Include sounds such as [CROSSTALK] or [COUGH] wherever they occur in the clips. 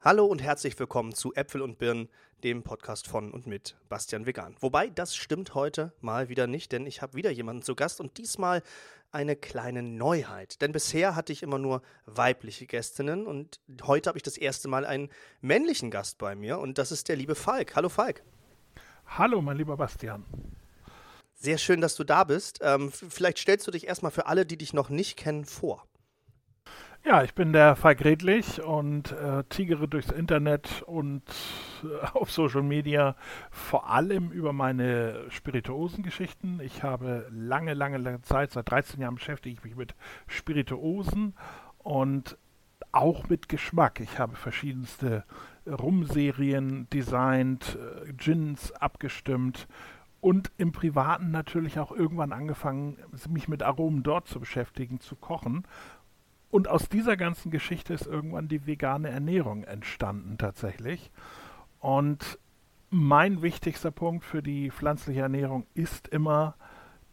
Hallo und herzlich willkommen zu Äpfel und Birnen, dem Podcast von und mit Bastian Vegan. Wobei, das stimmt heute mal wieder nicht, denn ich habe wieder jemanden zu Gast und diesmal eine kleine Neuheit. Denn bisher hatte ich immer nur weibliche Gästinnen und heute habe ich das erste Mal einen männlichen Gast bei mir und das ist der liebe Falk. Hallo Falk. Hallo, mein lieber Bastian. Sehr schön, dass du da bist. Ähm, vielleicht stellst du dich erstmal für alle, die dich noch nicht kennen, vor. Ja, ich bin der Falk Redlich und äh, tigere durchs Internet und äh, auf Social Media vor allem über meine Spirituosengeschichten. Ich habe lange, lange, lange Zeit, seit 13 Jahren beschäftige ich mich mit Spirituosen und auch mit Geschmack. Ich habe verschiedenste Rumserien designt, äh, Gins abgestimmt und im Privaten natürlich auch irgendwann angefangen, mich mit Aromen dort zu beschäftigen, zu kochen. Und aus dieser ganzen Geschichte ist irgendwann die vegane Ernährung entstanden tatsächlich. Und mein wichtigster Punkt für die pflanzliche Ernährung ist immer,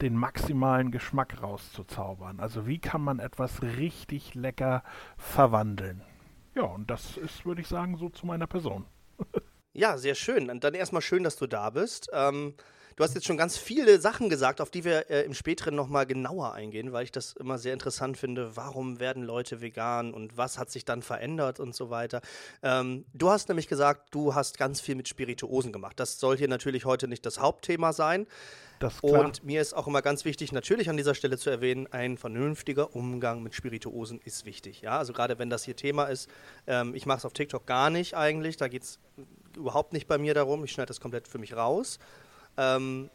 den maximalen Geschmack rauszuzaubern. Also wie kann man etwas richtig lecker verwandeln? Ja, und das ist, würde ich sagen, so zu meiner Person. [LAUGHS] ja, sehr schön. Und dann erstmal schön, dass du da bist. Ähm, Du hast jetzt schon ganz viele Sachen gesagt, auf die wir äh, im späteren nochmal genauer eingehen, weil ich das immer sehr interessant finde. Warum werden Leute vegan und was hat sich dann verändert und so weiter. Ähm, du hast nämlich gesagt, du hast ganz viel mit Spirituosen gemacht. Das soll hier natürlich heute nicht das Hauptthema sein. Das und mir ist auch immer ganz wichtig, natürlich an dieser Stelle zu erwähnen, ein vernünftiger Umgang mit Spirituosen ist wichtig. Ja, also gerade wenn das hier Thema ist, ähm, ich mache es auf TikTok gar nicht eigentlich, da geht es überhaupt nicht bei mir darum, ich schneide das komplett für mich raus ähm,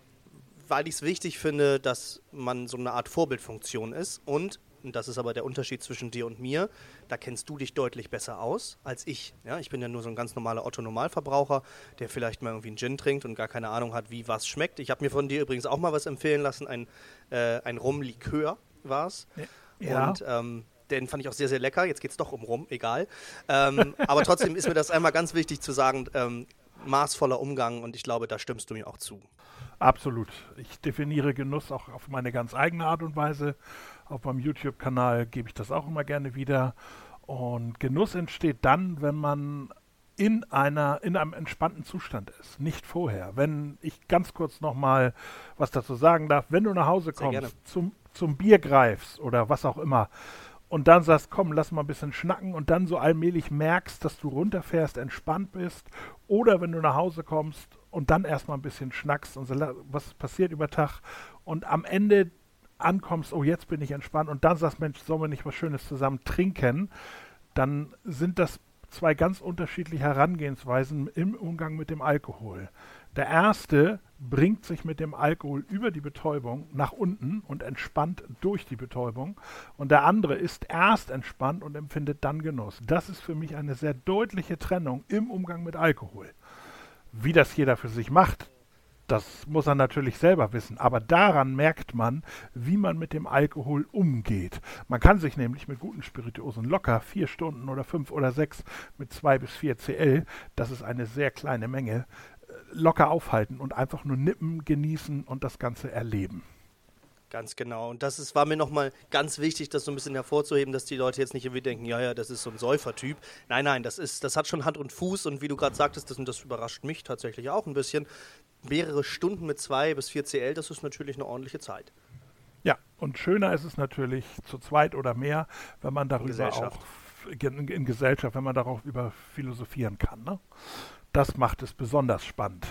weil ich es wichtig finde, dass man so eine Art Vorbildfunktion ist und und das ist aber der Unterschied zwischen dir und mir. Da kennst du dich deutlich besser aus als ich. Ja, ich bin ja nur so ein ganz normaler Otto-Normalverbraucher, der vielleicht mal irgendwie einen Gin trinkt und gar keine Ahnung hat, wie was schmeckt. Ich habe mir von dir übrigens auch mal was empfehlen lassen. Ein, äh, ein Rum-Likör war es. Ja. Und ähm, den fand ich auch sehr, sehr lecker. Jetzt geht es doch um Rum, egal. Ähm, aber trotzdem ist mir das einmal ganz wichtig zu sagen, ähm, maßvoller Umgang und ich glaube, da stimmst du mir auch zu. Absolut. Ich definiere Genuss auch auf meine ganz eigene Art und Weise. Auf meinem YouTube-Kanal gebe ich das auch immer gerne wieder. Und Genuss entsteht dann, wenn man in einer in einem entspannten Zustand ist, nicht vorher. Wenn ich ganz kurz noch mal was dazu sagen darf, wenn du nach Hause kommst, zum zum Bier greifst oder was auch immer, und dann sagst, komm, lass mal ein bisschen schnacken und dann so allmählich merkst, dass du runterfährst, entspannt bist oder wenn du nach Hause kommst und dann erstmal ein bisschen schnackst und so, was passiert über Tag und am Ende ankommst, oh, jetzt bin ich entspannt und dann sagst, Mensch, sollen wir nicht was Schönes zusammen trinken, dann sind das zwei ganz unterschiedliche Herangehensweisen im Umgang mit dem Alkohol. Der erste bringt sich mit dem Alkohol über die Betäubung nach unten und entspannt durch die Betäubung. Und der andere ist erst entspannt und empfindet dann Genuss. Das ist für mich eine sehr deutliche Trennung im Umgang mit Alkohol. Wie das jeder für sich macht, das muss er natürlich selber wissen. Aber daran merkt man, wie man mit dem Alkohol umgeht. Man kann sich nämlich mit guten Spirituosen locker vier Stunden oder fünf oder sechs mit zwei bis vier CL, das ist eine sehr kleine Menge, locker aufhalten und einfach nur nippen, genießen und das Ganze erleben. Ganz genau. Und das ist, war mir nochmal ganz wichtig, das so ein bisschen hervorzuheben, dass die Leute jetzt nicht irgendwie denken, ja, ja, das ist so ein Säufertyp. Nein, nein, das ist, das hat schon Hand und Fuß und wie du gerade sagtest, das, und das überrascht mich tatsächlich auch ein bisschen. Mehrere Stunden mit zwei bis vier CL, das ist natürlich eine ordentliche Zeit. Ja, und schöner ist es natürlich zu zweit oder mehr, wenn man darüber auch in, Gesellschaft, wenn man darauf über philosophieren kann. Ne? Das macht es besonders spannend.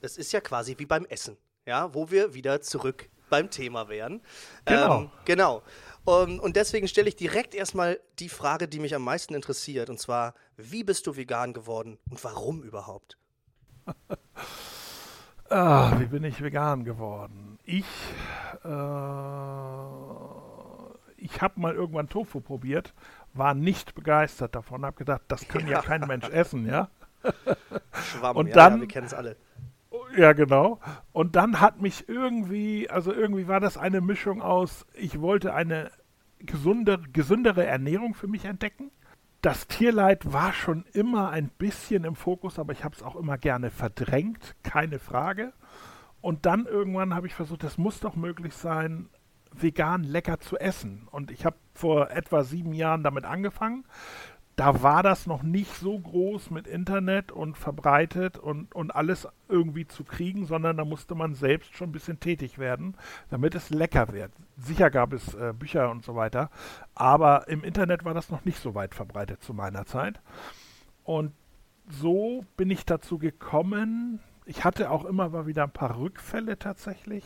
Das ist ja quasi wie beim Essen, ja, wo wir wieder zurück beim Thema wären. Genau. Ähm, genau. Um, und deswegen stelle ich direkt erstmal die Frage, die mich am meisten interessiert, und zwar, wie bist du vegan geworden und warum überhaupt? [LAUGHS] ah, wie bin ich vegan geworden? Ich, äh, ich habe mal irgendwann Tofu probiert, war nicht begeistert davon, habe gedacht, das kann ja, ja [LAUGHS] kein Mensch essen, ja. Schwamm, und ja, dann, ja, wir kennen es alle. Ja, genau. Und dann hat mich irgendwie, also irgendwie war das eine Mischung aus, ich wollte eine gesunde, gesündere Ernährung für mich entdecken. Das Tierleid war schon immer ein bisschen im Fokus, aber ich habe es auch immer gerne verdrängt, keine Frage. Und dann irgendwann habe ich versucht, das muss doch möglich sein, vegan lecker zu essen. Und ich habe vor etwa sieben Jahren damit angefangen da war das noch nicht so groß mit Internet und verbreitet und, und alles irgendwie zu kriegen, sondern da musste man selbst schon ein bisschen tätig werden, damit es lecker wird. Sicher gab es äh, Bücher und so weiter, aber im Internet war das noch nicht so weit verbreitet zu meiner Zeit. Und so bin ich dazu gekommen. Ich hatte auch immer mal wieder ein paar Rückfälle tatsächlich,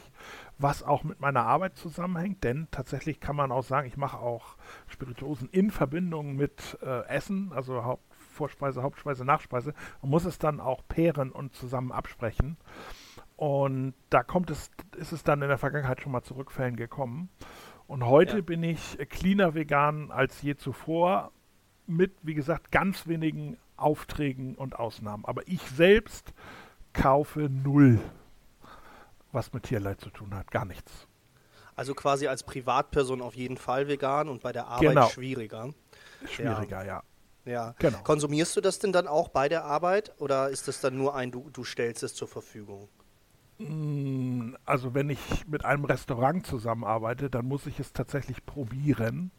was auch mit meiner Arbeit zusammenhängt, denn tatsächlich kann man auch sagen, ich mache auch Spirituosen in Verbindung mit äh, Essen, also Haupt, Vorspeise, Hauptspeise, Nachspeise. Man muss es dann auch paaren und zusammen absprechen. Und da kommt es, ist es dann in der Vergangenheit schon mal zu Rückfällen gekommen. Und heute ja. bin ich cleaner vegan als je zuvor, mit, wie gesagt, ganz wenigen Aufträgen und Ausnahmen. Aber ich selbst kaufe null was mit Tierleid zu tun hat. Gar nichts. Also quasi als Privatperson auf jeden Fall vegan und bei der Arbeit genau. schwieriger. Schwieriger, ja. ja. ja. Genau. Konsumierst du das denn dann auch bei der Arbeit oder ist das dann nur ein, du, du stellst es zur Verfügung? Mm, also wenn ich mit einem Restaurant zusammenarbeite, dann muss ich es tatsächlich probieren.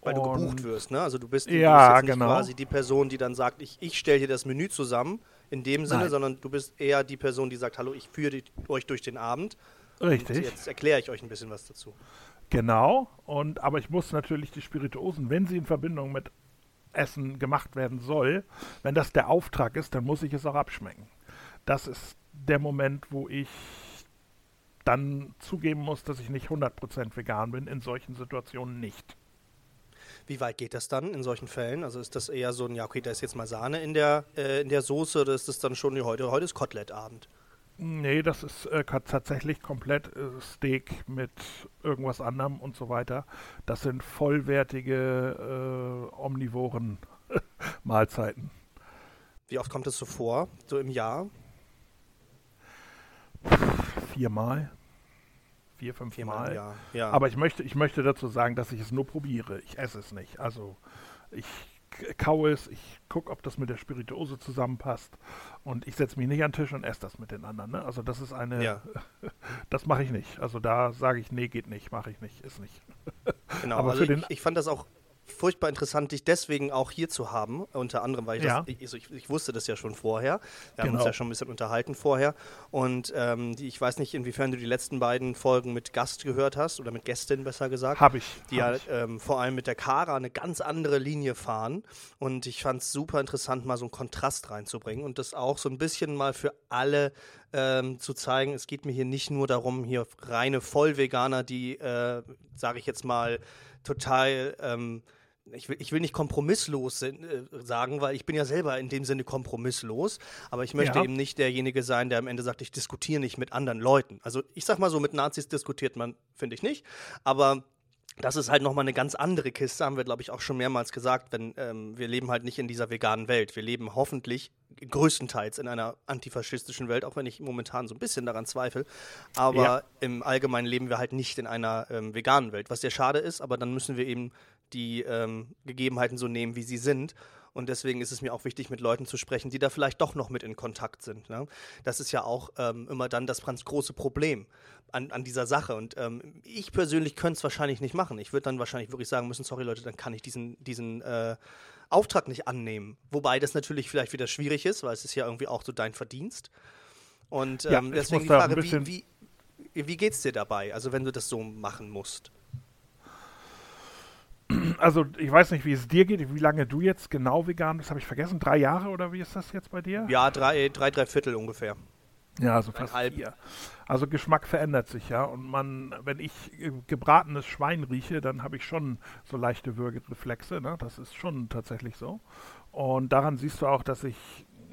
Weil du gebucht wirst, ne? Also du bist, ja, du bist genau. quasi die Person, die dann sagt, ich, ich stelle hier das Menü zusammen in dem Sinne, Nein. sondern du bist eher die Person, die sagt, hallo, ich führe euch durch den Abend. Richtig. Und jetzt erkläre ich euch ein bisschen was dazu. Genau, und aber ich muss natürlich die Spirituosen, wenn sie in Verbindung mit Essen gemacht werden soll, wenn das der Auftrag ist, dann muss ich es auch abschmecken. Das ist der Moment, wo ich dann zugeben muss, dass ich nicht 100% vegan bin, in solchen Situationen nicht. Wie weit geht das dann in solchen Fällen? Also ist das eher so ein, ja, okay, da ist jetzt mal Sahne in der, äh, in der Soße oder ist das dann schon, heute, heute ist Kotelettabend? Nee, das ist äh, tatsächlich komplett äh, Steak mit irgendwas anderem und so weiter. Das sind vollwertige äh, omnivoren [LAUGHS] Mahlzeiten. Wie oft kommt das so vor, so im Jahr? Viermal vier, fünf Viermal Mal. Ja. ja. Aber ich möchte, ich möchte dazu sagen, dass ich es nur probiere. Ich esse es nicht. Also ich kaue es, ich gucke, ob das mit der Spirituose zusammenpasst und ich setze mich nicht an den Tisch und esse das mit den anderen. Ne? Also das ist eine, ja. [LAUGHS] das mache ich nicht. Also da sage ich, nee, geht nicht, mache ich nicht, ist nicht. Genau, [LAUGHS] Aber also für ich, den, ich fand das auch furchtbar interessant, dich deswegen auch hier zu haben. Unter anderem, weil ich, ja. das, ich, also ich, ich, wusste das ja schon vorher. Wir genau. haben uns ja schon ein bisschen unterhalten vorher. Und ähm, die, ich weiß nicht, inwiefern du die letzten beiden Folgen mit Gast gehört hast oder mit Gästin besser gesagt. Habe ich. Die hab ja ähm, vor allem mit der Kara eine ganz andere Linie fahren. Und ich fand es super interessant, mal so einen Kontrast reinzubringen und das auch so ein bisschen mal für alle ähm, zu zeigen, es geht mir hier nicht nur darum, hier reine Vollveganer, die, äh, sage ich jetzt mal, total ähm, ich will, ich will nicht kompromisslos äh, sagen, weil ich bin ja selber in dem Sinne kompromisslos, aber ich möchte ja. eben nicht derjenige sein, der am Ende sagt, ich diskutiere nicht mit anderen Leuten. Also ich sag mal so, mit Nazis diskutiert man, finde ich nicht, aber das ist halt nochmal eine ganz andere Kiste, haben wir, glaube ich, auch schon mehrmals gesagt, wenn ähm, wir leben halt nicht in dieser veganen Welt. Wir leben hoffentlich größtenteils in einer antifaschistischen Welt, auch wenn ich momentan so ein bisschen daran zweifle. Aber ja. im Allgemeinen leben wir halt nicht in einer ähm, veganen Welt, was sehr schade ist, aber dann müssen wir eben die ähm, Gegebenheiten so nehmen, wie sie sind. Und deswegen ist es mir auch wichtig, mit Leuten zu sprechen, die da vielleicht doch noch mit in Kontakt sind. Ne? Das ist ja auch ähm, immer dann das ganz große Problem an, an dieser Sache. Und ähm, ich persönlich könnte es wahrscheinlich nicht machen. Ich würde dann wahrscheinlich wirklich sagen müssen, sorry Leute, dann kann ich diesen, diesen äh, Auftrag nicht annehmen. Wobei das natürlich vielleicht wieder schwierig ist, weil es ist ja irgendwie auch so dein Verdienst. Und ähm, ja, deswegen die Frage, wie, wie, wie geht es dir dabei, also wenn du das so machen musst? Also ich weiß nicht, wie es dir geht, wie lange du jetzt genau vegan bist, habe ich vergessen. Drei Jahre oder wie ist das jetzt bei dir? Ja, drei, drei, drei Viertel ungefähr. Ja, also fast halb. vier. Also Geschmack verändert sich ja. Und man, wenn ich gebratenes Schwein rieche, dann habe ich schon so leichte Würgereflexe. Ne? Das ist schon tatsächlich so. Und daran siehst du auch, dass ich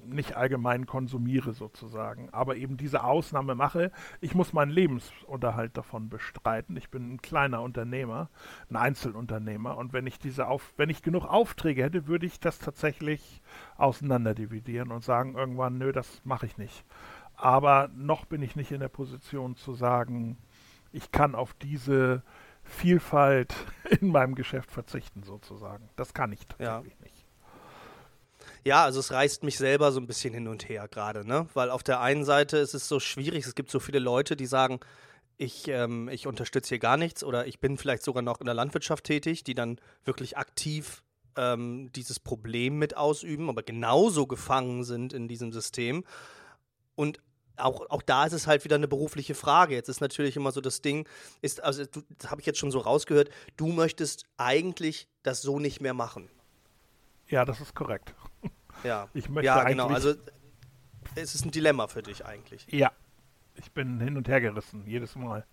nicht allgemein konsumiere sozusagen, aber eben diese Ausnahme mache. Ich muss meinen Lebensunterhalt davon bestreiten. Ich bin ein kleiner Unternehmer, ein Einzelunternehmer und wenn ich diese auf, wenn ich genug Aufträge hätte, würde ich das tatsächlich auseinanderdividieren und sagen irgendwann, nö, das mache ich nicht. Aber noch bin ich nicht in der Position zu sagen, ich kann auf diese Vielfalt [LAUGHS] in meinem Geschäft verzichten sozusagen. Das kann ich tatsächlich ja. nicht. Ja, also es reißt mich selber so ein bisschen hin und her gerade, ne? Weil auf der einen Seite ist es so schwierig, es gibt so viele Leute, die sagen, ich, ähm, ich unterstütze hier gar nichts oder ich bin vielleicht sogar noch in der Landwirtschaft tätig, die dann wirklich aktiv ähm, dieses Problem mit ausüben, aber genauso gefangen sind in diesem System. Und auch, auch da ist es halt wieder eine berufliche Frage. Jetzt ist natürlich immer so das Ding, ist, also das habe ich jetzt schon so rausgehört, du möchtest eigentlich das so nicht mehr machen. Ja, das ist korrekt. Ja, ich möchte ja genau. Also es ist ein Dilemma für dich eigentlich. Ja, ich bin hin und her gerissen, jedes Mal.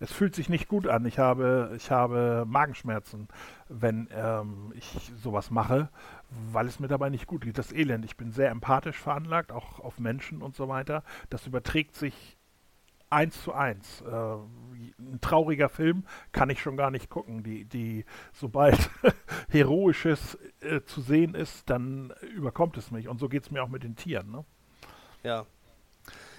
Es fühlt sich nicht gut an. Ich habe, ich habe Magenschmerzen, wenn ähm, ich sowas mache, weil es mir dabei nicht gut geht. Das Elend. Ich bin sehr empathisch veranlagt, auch auf Menschen und so weiter. Das überträgt sich eins zu eins. Äh, ein trauriger Film kann ich schon gar nicht gucken. Die, die, sobald [LAUGHS] Heroisches äh, zu sehen ist, dann überkommt es mich. Und so geht es mir auch mit den Tieren. Ne? Ja.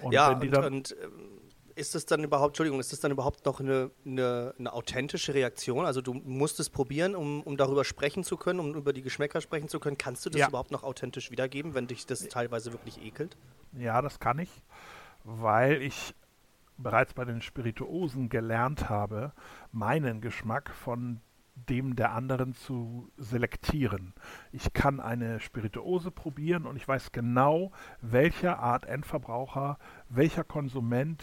Und ja, und, und ähm, ist das dann überhaupt, Entschuldigung, ist das dann überhaupt noch eine, eine, eine authentische Reaktion? Also du musst es probieren, um, um darüber sprechen zu können, um über die Geschmäcker sprechen zu können. Kannst du das ja. überhaupt noch authentisch wiedergeben, wenn dich das teilweise wirklich ekelt? Ja, das kann ich, weil ich bereits bei den Spirituosen gelernt habe, meinen Geschmack von dem der anderen zu selektieren. Ich kann eine Spirituose probieren und ich weiß genau, welcher Art Endverbraucher, welcher Konsument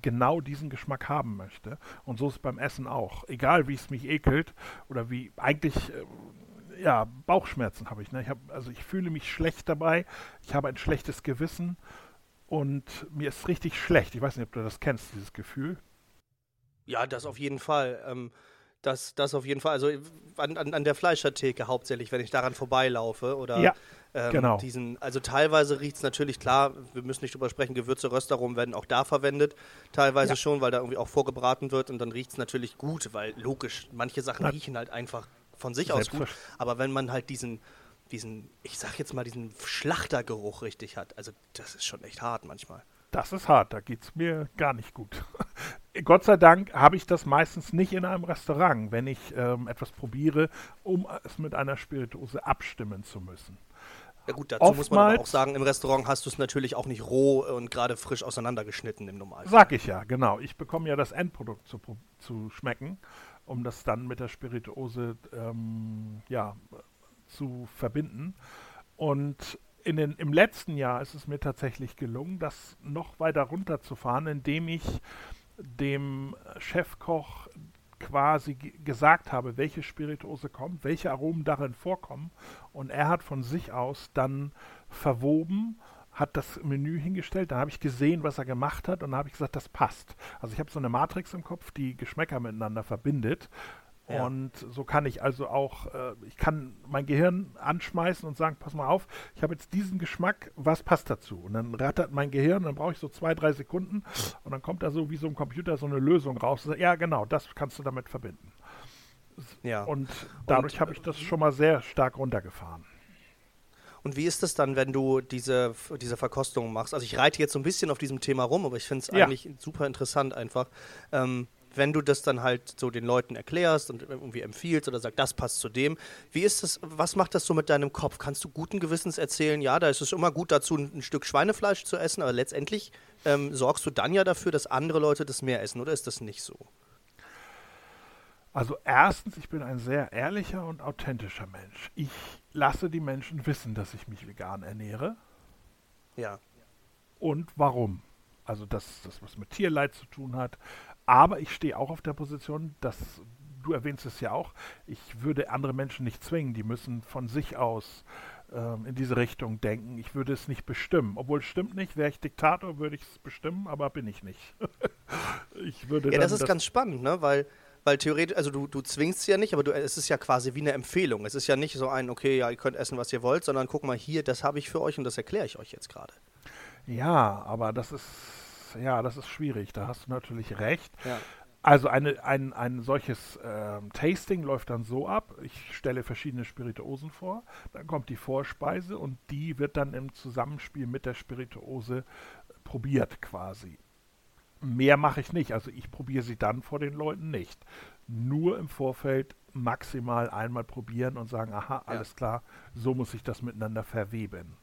genau diesen Geschmack haben möchte. Und so ist es beim Essen auch. Egal wie es mich ekelt oder wie eigentlich äh, ja, Bauchschmerzen habe ich. Ne? ich hab, also ich fühle mich schlecht dabei, ich habe ein schlechtes Gewissen und mir ist richtig schlecht. Ich weiß nicht, ob du das kennst, dieses Gefühl. Ja, das auf jeden Fall. Ähm, das, das auf jeden Fall. Also an, an, an der Fleischertheke hauptsächlich, wenn ich daran vorbeilaufe oder ja, ähm, genau. diesen. Also teilweise riecht es natürlich klar, wir müssen nicht drüber sprechen, Gewürze, Röstaromen werden auch da verwendet. Teilweise ja. schon, weil da irgendwie auch vorgebraten wird und dann riecht es natürlich gut, weil logisch, manche Sachen riechen halt einfach von sich aus gut. Aber wenn man halt diesen, diesen, ich sag jetzt mal, diesen Schlachtergeruch richtig hat, also das ist schon echt hart manchmal. Das ist hart, da geht es mir gar nicht gut. [LAUGHS] Gott sei Dank habe ich das meistens nicht in einem Restaurant, wenn ich ähm, etwas probiere, um es mit einer Spirituose abstimmen zu müssen. Ja gut, dazu Oftmals, muss man aber auch sagen, im Restaurant hast du es natürlich auch nicht roh und gerade frisch auseinandergeschnitten im Normalfall. Sag ich ja, genau. Ich bekomme ja das Endprodukt zu, zu schmecken, um das dann mit der Spirituose ähm, ja, zu verbinden. Und in den, im letzten Jahr ist es mir tatsächlich gelungen, das noch weiter runterzufahren, indem ich dem Chefkoch quasi gesagt habe, welche Spirituose kommt, welche Aromen darin vorkommen. Und er hat von sich aus dann verwoben, hat das Menü hingestellt, dann habe ich gesehen, was er gemacht hat und dann habe ich gesagt, das passt. Also ich habe so eine Matrix im Kopf, die Geschmäcker miteinander verbindet ja. Und so kann ich also auch, äh, ich kann mein Gehirn anschmeißen und sagen, pass mal auf, ich habe jetzt diesen Geschmack, was passt dazu? Und dann rattert mein Gehirn, dann brauche ich so zwei, drei Sekunden und dann kommt da so wie so ein Computer so eine Lösung raus. Sagt, ja, genau, das kannst du damit verbinden. Ja. Und dadurch habe ich das schon mal sehr stark runtergefahren. Und wie ist das dann, wenn du diese, diese Verkostung machst? Also ich reite jetzt so ein bisschen auf diesem Thema rum, aber ich finde es ja. eigentlich super interessant einfach. Ähm, wenn du das dann halt so den Leuten erklärst und irgendwie empfiehlst oder sagst, das passt zu dem, wie ist das, was macht das so mit deinem Kopf? Kannst du guten Gewissens erzählen, ja, da ist es immer gut dazu, ein, Stück Schweinefleisch zu essen, aber letztendlich ähm, sorgst du dann ja dafür, dass andere Leute das mehr essen, oder ist das nicht so? Also erstens, ich bin ein sehr ehrlicher und authentischer Mensch. Ich lasse die Menschen wissen, dass ich mich vegan ernähre. Ja. Und warum? Also, dass das was mit Tierleid zu tun hat, aber ich stehe auch auf der Position, dass du erwähnst es ja auch, ich würde andere Menschen nicht zwingen, die müssen von sich aus ähm, in diese Richtung denken. Ich würde es nicht bestimmen. Obwohl es stimmt nicht, wäre ich Diktator, würde ich es bestimmen, aber bin ich nicht. [LAUGHS] ich würde ja, das ist das ganz spannend, ne? weil weil theoretisch, also du, du zwingst sie ja nicht, aber du, es ist ja quasi wie eine Empfehlung. Es ist ja nicht so ein, okay, ja, ihr könnt essen, was ihr wollt, sondern guck mal hier, das habe ich für euch und das erkläre ich euch jetzt gerade. Ja, aber das ist ja, das ist schwierig. Da hast du natürlich recht. Ja. Also eine, ein, ein solches äh, Tasting läuft dann so ab. Ich stelle verschiedene Spirituosen vor, dann kommt die Vorspeise und die wird dann im Zusammenspiel mit der Spirituose probiert quasi. Mehr mache ich nicht. Also ich probiere sie dann vor den Leuten nicht. Nur im Vorfeld maximal einmal probieren und sagen, aha, alles ja. klar, so muss ich das miteinander verweben.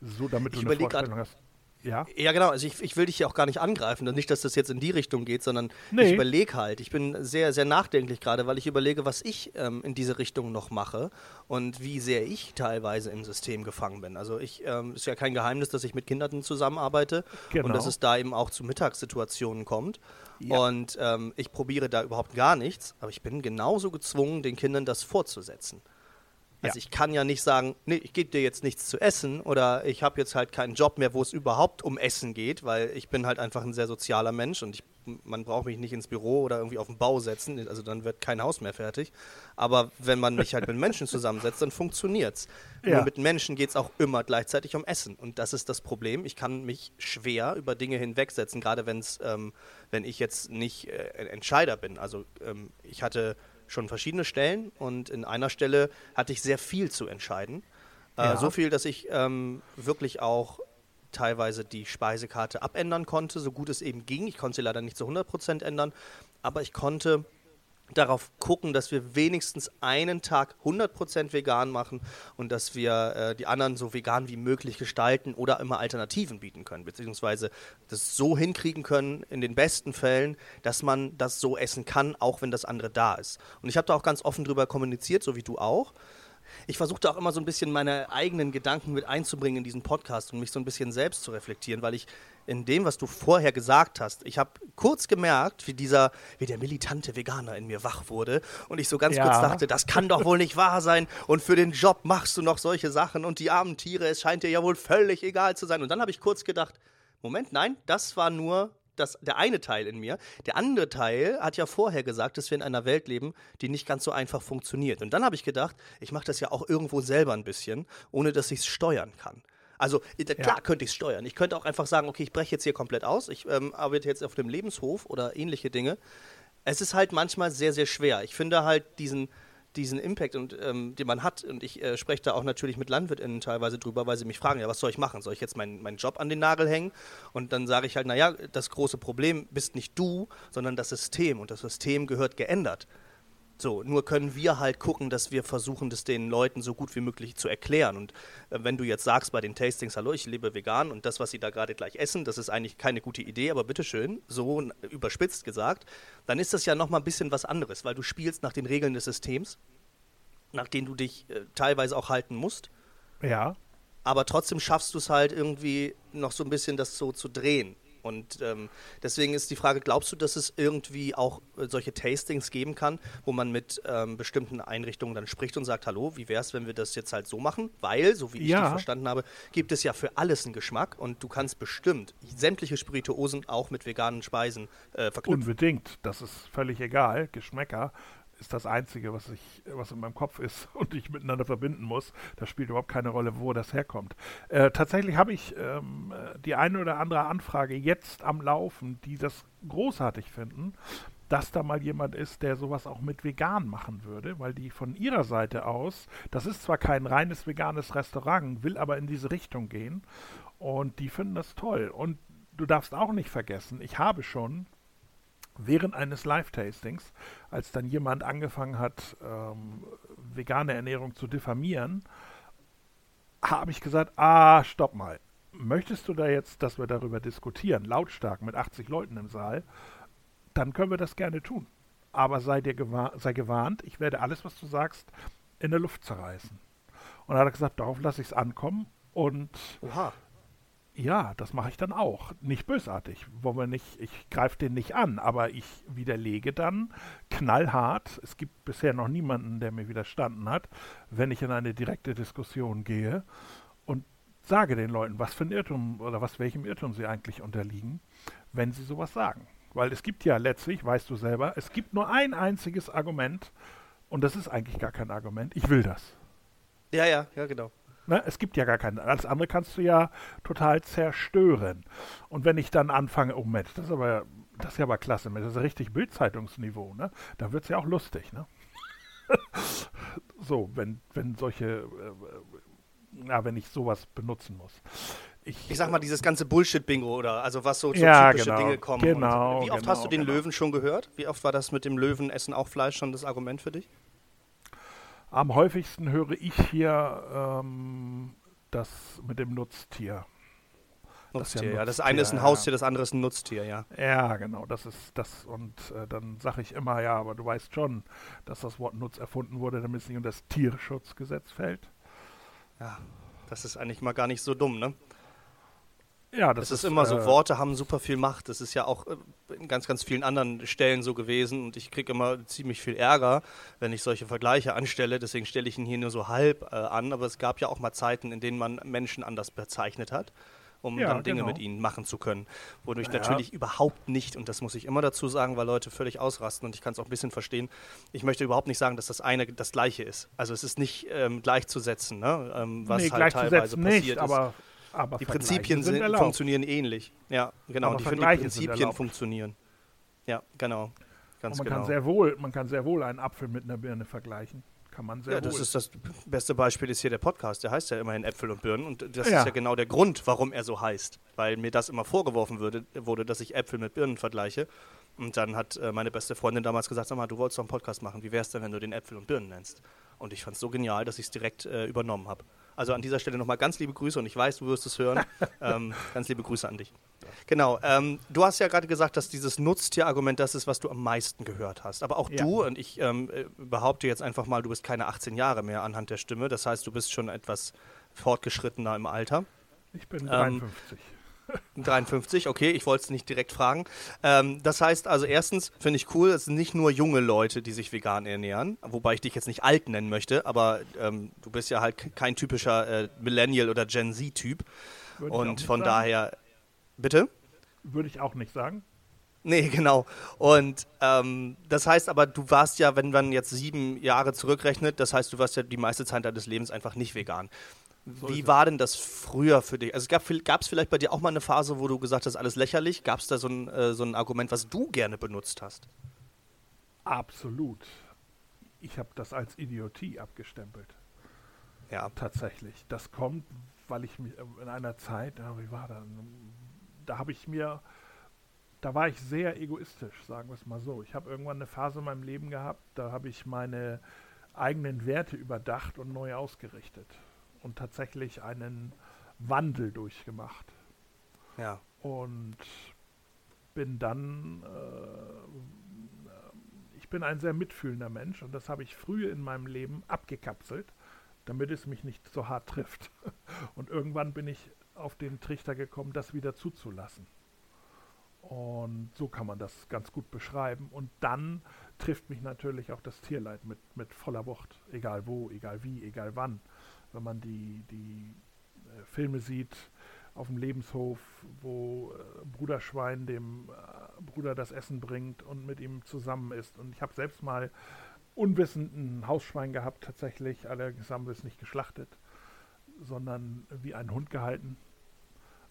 So, damit ich du eine Vorstellung hast ja. Ja, genau. Also ich, ich will dich hier auch gar nicht angreifen. Nicht, dass das jetzt in die Richtung geht, sondern Nee. ich überlege halt. Ich bin sehr, sehr nachdenklich gerade, weil ich überlege, was ich ähm, in diese Richtung noch mache und wie sehr ich teilweise im System gefangen bin. Also ich ähm, ist ja kein Geheimnis, dass ich mit Kindern zusammenarbeite Genau. und dass es da eben auch zu Mittagssituationen kommt. Ja. Und ähm, ich probiere da überhaupt gar nichts, aber ich bin genauso gezwungen, den Kindern das fortzusetzen. Also Ja. ich kann ja nicht sagen, nee, ich gebe dir jetzt nichts zu essen oder ich habe jetzt halt keinen Job mehr, wo es überhaupt um Essen geht, weil ich bin halt einfach ein sehr sozialer Mensch und ich, man braucht mich nicht ins Büro oder irgendwie auf den Bau setzen, also dann wird kein Haus mehr fertig. Aber wenn man mich halt mit Menschen zusammensetzt, dann funktioniert's. Ja. Nur mit Menschen geht es auch immer gleichzeitig um Essen und das ist das Problem. Ich kann mich schwer über Dinge hinwegsetzen, gerade wenn's, ähm, wenn ich jetzt nicht äh, Entscheider bin. Also ähm, ich hatte schon verschiedene Stellen und in einer Stelle hatte ich sehr viel zu entscheiden. Äh, Ja. So viel, dass ich ähm, wirklich auch teilweise die Speisekarte abändern konnte, so gut es eben ging. Ich konnte sie leider nicht zu 100% ändern, aber ich konnte darauf gucken, dass wir wenigstens einen Tag 100% vegan machen und dass wir äh, die anderen so vegan wie möglich gestalten oder immer Alternativen bieten können, beziehungsweise das so hinkriegen können, in den besten Fällen, dass man das so essen kann, auch wenn das andere da ist. Und ich habe da auch ganz offen drüber kommuniziert, so wie du auch. Ich versuchte auch immer so ein bisschen meine eigenen Gedanken mit einzubringen in diesen Podcast und mich so ein bisschen selbst zu reflektieren, weil ich in dem, was du vorher gesagt hast, ich habe kurz gemerkt, wie dieser, wie der militante Veganer in mir wach wurde und ich so ganz Ja. kurz dachte, das kann doch wohl nicht wahr sein und für den Job machst du noch solche Sachen und die armen Tiere, es scheint dir ja wohl völlig egal zu sein. Und dann habe ich kurz gedacht, Moment, nein, das war nur das, der eine Teil in mir. Der andere Teil hat ja vorher gesagt, dass wir in einer Welt leben, die nicht ganz so einfach funktioniert. Und dann habe ich gedacht, ich mache das ja auch irgendwo selber ein bisschen, ohne dass ich es steuern kann. Also äh, klar könnte ich es steuern. Ich könnte auch einfach sagen, okay, ich breche jetzt hier komplett aus. Ich ähm, arbeite jetzt auf dem Lebenshof oder ähnliche Dinge. Es ist halt manchmal sehr, sehr schwer. Ich finde halt diesen, diesen Impact, und, ähm, den man hat, und ich äh, spreche da auch natürlich mit LandwirtInnen teilweise drüber, weil sie mich fragen, ja, was soll ich machen? Soll ich jetzt meinen meinen Job an den Nagel hängen? Und dann sage ich halt, naja, das große Problem bist nicht du, sondern das System. Und das System gehört geändert. So, nur können wir halt gucken, dass wir versuchen, das den Leuten so gut wie möglich zu erklären. Und äh, wenn du jetzt sagst bei den Tastings, hallo, ich lebe vegan und das, was sie da gerade gleich essen, das ist eigentlich keine gute Idee, aber bitteschön, so überspitzt gesagt, dann ist das ja nochmal ein bisschen was anderes, weil du spielst nach den Regeln des Systems, nach denen du dich äh, teilweise auch halten musst, Ja. aber trotzdem schaffst du es halt irgendwie noch so ein bisschen das so zu drehen. Und ähm, deswegen ist die Frage, glaubst du, dass es irgendwie auch äh, solche Tastings geben kann, wo man mit ähm, bestimmten Einrichtungen dann spricht und sagt, hallo, wie wäre es, wenn wir das jetzt halt so machen? Weil, so wie ich Ja. verstanden habe, gibt es ja für alles einen Geschmack und du kannst bestimmt sämtliche Spirituosen auch mit veganen Speisen äh, verknüpfen. Unbedingt. Das ist völlig egal. Geschmäcker ist das Einzige, was ich, was in meinem Kopf ist [LAUGHS] und ich miteinander verbinden muss. Das spielt überhaupt keine Rolle, wo das herkommt. Äh, tatsächlich habe ich ähm, äh, die eine oder andere Anfrage jetzt am Laufen, die das großartig finden, dass da mal jemand ist, der sowas auch mit vegan machen würde, weil die von ihrer Seite aus, das ist zwar kein reines veganes Restaurant, will aber in diese Richtung gehen und die finden das toll. Und du darfst auch nicht vergessen, ich habe schon während eines Live-Tastings, als dann jemand angefangen hat, ähm, vegane Ernährung zu diffamieren, habe ich gesagt, ah, stopp mal. Möchtest du da jetzt, dass wir darüber diskutieren, lautstark mit 80 Leuten im Saal, dann können wir das gerne tun. Aber sei dir gewa sei gewarnt, ich werde alles, was du sagst, in der Luft zerreißen. Und dann hat er gesagt, darauf lasse ich es ankommen und Oha. Ja, das mache ich dann auch. Nicht bösartig. Wollen wir nicht, ich greife den nicht an, aber ich widerlege dann knallhart. Es gibt bisher noch niemanden, der mir widerstanden hat, wenn ich in eine direkte Diskussion gehe und sage den Leuten, was für ein Irrtum oder was welchem Irrtum sie eigentlich unterliegen, wenn sie sowas sagen. Weil es gibt ja letztlich, weißt du selber, es gibt nur ein einziges Argument und das ist eigentlich gar kein Argument. Ich will das. Ja, ja, ja, genau. Ne, es gibt ja gar keinen. Alles andere kannst du ja total zerstören. Und wenn ich dann anfange, oh Mensch, das ist aber, das ist ja aber klasse, das ist richtig Bildzeitungsniveau, ne? Da wird es ja auch lustig, ne? [LAUGHS] so, wenn, wenn solche, äh, na, wenn ich sowas benutzen muss. Ich sag mal, dieses ganze Bullshit-Bingo oder also was so, so Ja, typische genau. Dinge kommen. Genau, und wie oft genau, hast du den genau. Löwen schon gehört? Wie oft war das mit dem Löwen essen auch Fleisch schon das Argument für dich? Am häufigsten höre ich hier ähm, das mit dem Nutztier. Nutztier, das ja, ja. Das eine ist ein Haustier, das andere ist ein Nutztier, ja. Ja, genau, das ist das. Und äh, dann sage ich immer, ja, aber du weißt schon, dass das Wort Nutz erfunden wurde, damit es nicht unter das Tierschutzgesetz fällt. Ja, das ist eigentlich mal gar nicht so dumm, ne? Ja, das, das ist, ist, immer äh, so. Worte haben super viel Macht. Das ist ja auch äh, in ganz, ganz vielen anderen Stellen so gewesen. Und ich kriege immer ziemlich viel Ärger, wenn ich solche Vergleiche anstelle. Deswegen stelle ich ihn hier nur so halb äh, an. Aber es gab ja auch mal Zeiten, in denen man Menschen anders bezeichnet hat um ja, dann Dinge genau. mit ihnen machen zu können. Wodurch naja. natürlich überhaupt nicht, und das muss ich immer dazu sagen, weil Leute völlig ausrasten und ich kann es auch ein bisschen verstehen, ich möchte überhaupt nicht sagen, dass das eine das gleiche ist. Also es ist nicht ähm, gleichzusetzen, ne? ähm, was nee, halt teilweise passiert nicht, ist. Aber, aber die Prinzipien sind, funktionieren ähnlich. Ja, genau. die, die Prinzipien funktionieren. Ja, genau. Ganz man genau. Kann sehr wohl, man kann sehr wohl einen Apfel mit einer Birne vergleichen. Kann man sehr ja, das ist das beste Beispiel ist hier der Podcast. Der heißt ja immerhin Äpfel und Birnen und das ja. ist ja genau der Grund, warum er so heißt, weil mir das immer vorgeworfen würde, wurde, dass ich Äpfel mit Birnen vergleiche. Und dann hat äh, meine beste Freundin damals gesagt, sag mal, du wolltest doch einen Podcast machen. Wie wär's denn, wenn du den Äpfel und Birnen nennst? Und ich fand es so genial, dass ich es direkt äh, übernommen habe. Also an dieser Stelle nochmal ganz liebe Grüße und ich weiß, du wirst es hören. [LAUGHS] ähm, ganz liebe Grüße an dich. Genau. Ähm, du hast ja gerade gesagt, dass dieses Nutztier-Argument das ist, was du am meisten gehört hast. Aber auch ja. du, und ich ähm, äh, behaupte jetzt einfach mal, du bist keine 18 Jahre mehr anhand der Stimme. Das heißt, du bist schon etwas fortgeschrittener im Alter. Ich bin 53. 53, okay, ich wollte es nicht direkt fragen. Ähm, das heißt also, erstens finde ich cool, es sind nicht nur junge Leute, die sich vegan ernähren, wobei ich dich jetzt nicht alt nennen möchte, aber ähm, du bist ja halt kein typischer äh, Millennial- oder Gen Z-Typ. Und von sagen. daher, bitte? Würde ich auch nicht sagen. Nee, [LAUGHS] genau. Und ähm, das heißt aber, du warst ja, wenn man jetzt sieben Jahre zurückrechnet, das heißt, du warst ja die meiste Zeit deines Lebens einfach nicht vegan. Wie war denn das früher für dich? Also gab es vielleicht bei dir auch mal eine Phase, wo du gesagt hast, alles lächerlich? Gab es da so ein, äh, so ein Argument, was du gerne benutzt hast? Absolut. Ich habe das als Idiotie abgestempelt. Ja. Tatsächlich. Das kommt, weil ich mich äh, in einer Zeit, ja, wie war das? Da habe ich mir, da war ich sehr egoistisch, sagen wir es mal so. Ich habe irgendwann eine Phase in meinem Leben gehabt, da habe ich meine eigenen Werte überdacht und neu ausgerichtet und tatsächlich einen Wandel durchgemacht. Ja. Und bin dann, äh, ich bin ein sehr mitfühlender Mensch und das habe ich früh in meinem Leben abgekapselt, damit es mich nicht so hart trifft. [LAUGHS] Und irgendwann bin ich auf den Trichter gekommen, das wieder zuzulassen. Und so kann man das ganz gut beschreiben. Und dann trifft mich natürlich auch das Tierleid mit, mit voller Wucht, egal wo, egal wie, egal wann wenn man die, die äh, Filme sieht auf dem Lebenshof, wo äh, Bruderschwein dem äh, Bruder das Essen bringt und mit ihm zusammen ist. Und ich habe selbst mal unwissend ein Hausschwein gehabt, tatsächlich. Allerdings haben wir es nicht geschlachtet, sondern wie ein Hund gehalten.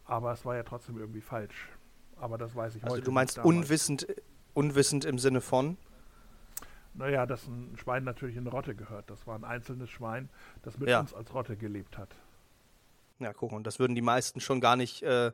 Aber es war ja trotzdem irgendwie falsch. Aber das weiß ich also heute. Du meinst unwissend, unwissend im Sinne von? Naja, dass ein Schwein natürlich in Rotte gehört. Das war ein einzelnes Schwein, das mit ja. uns als Rotte gelebt hat. Ja, guck, und das würden die meisten schon gar nicht, äh,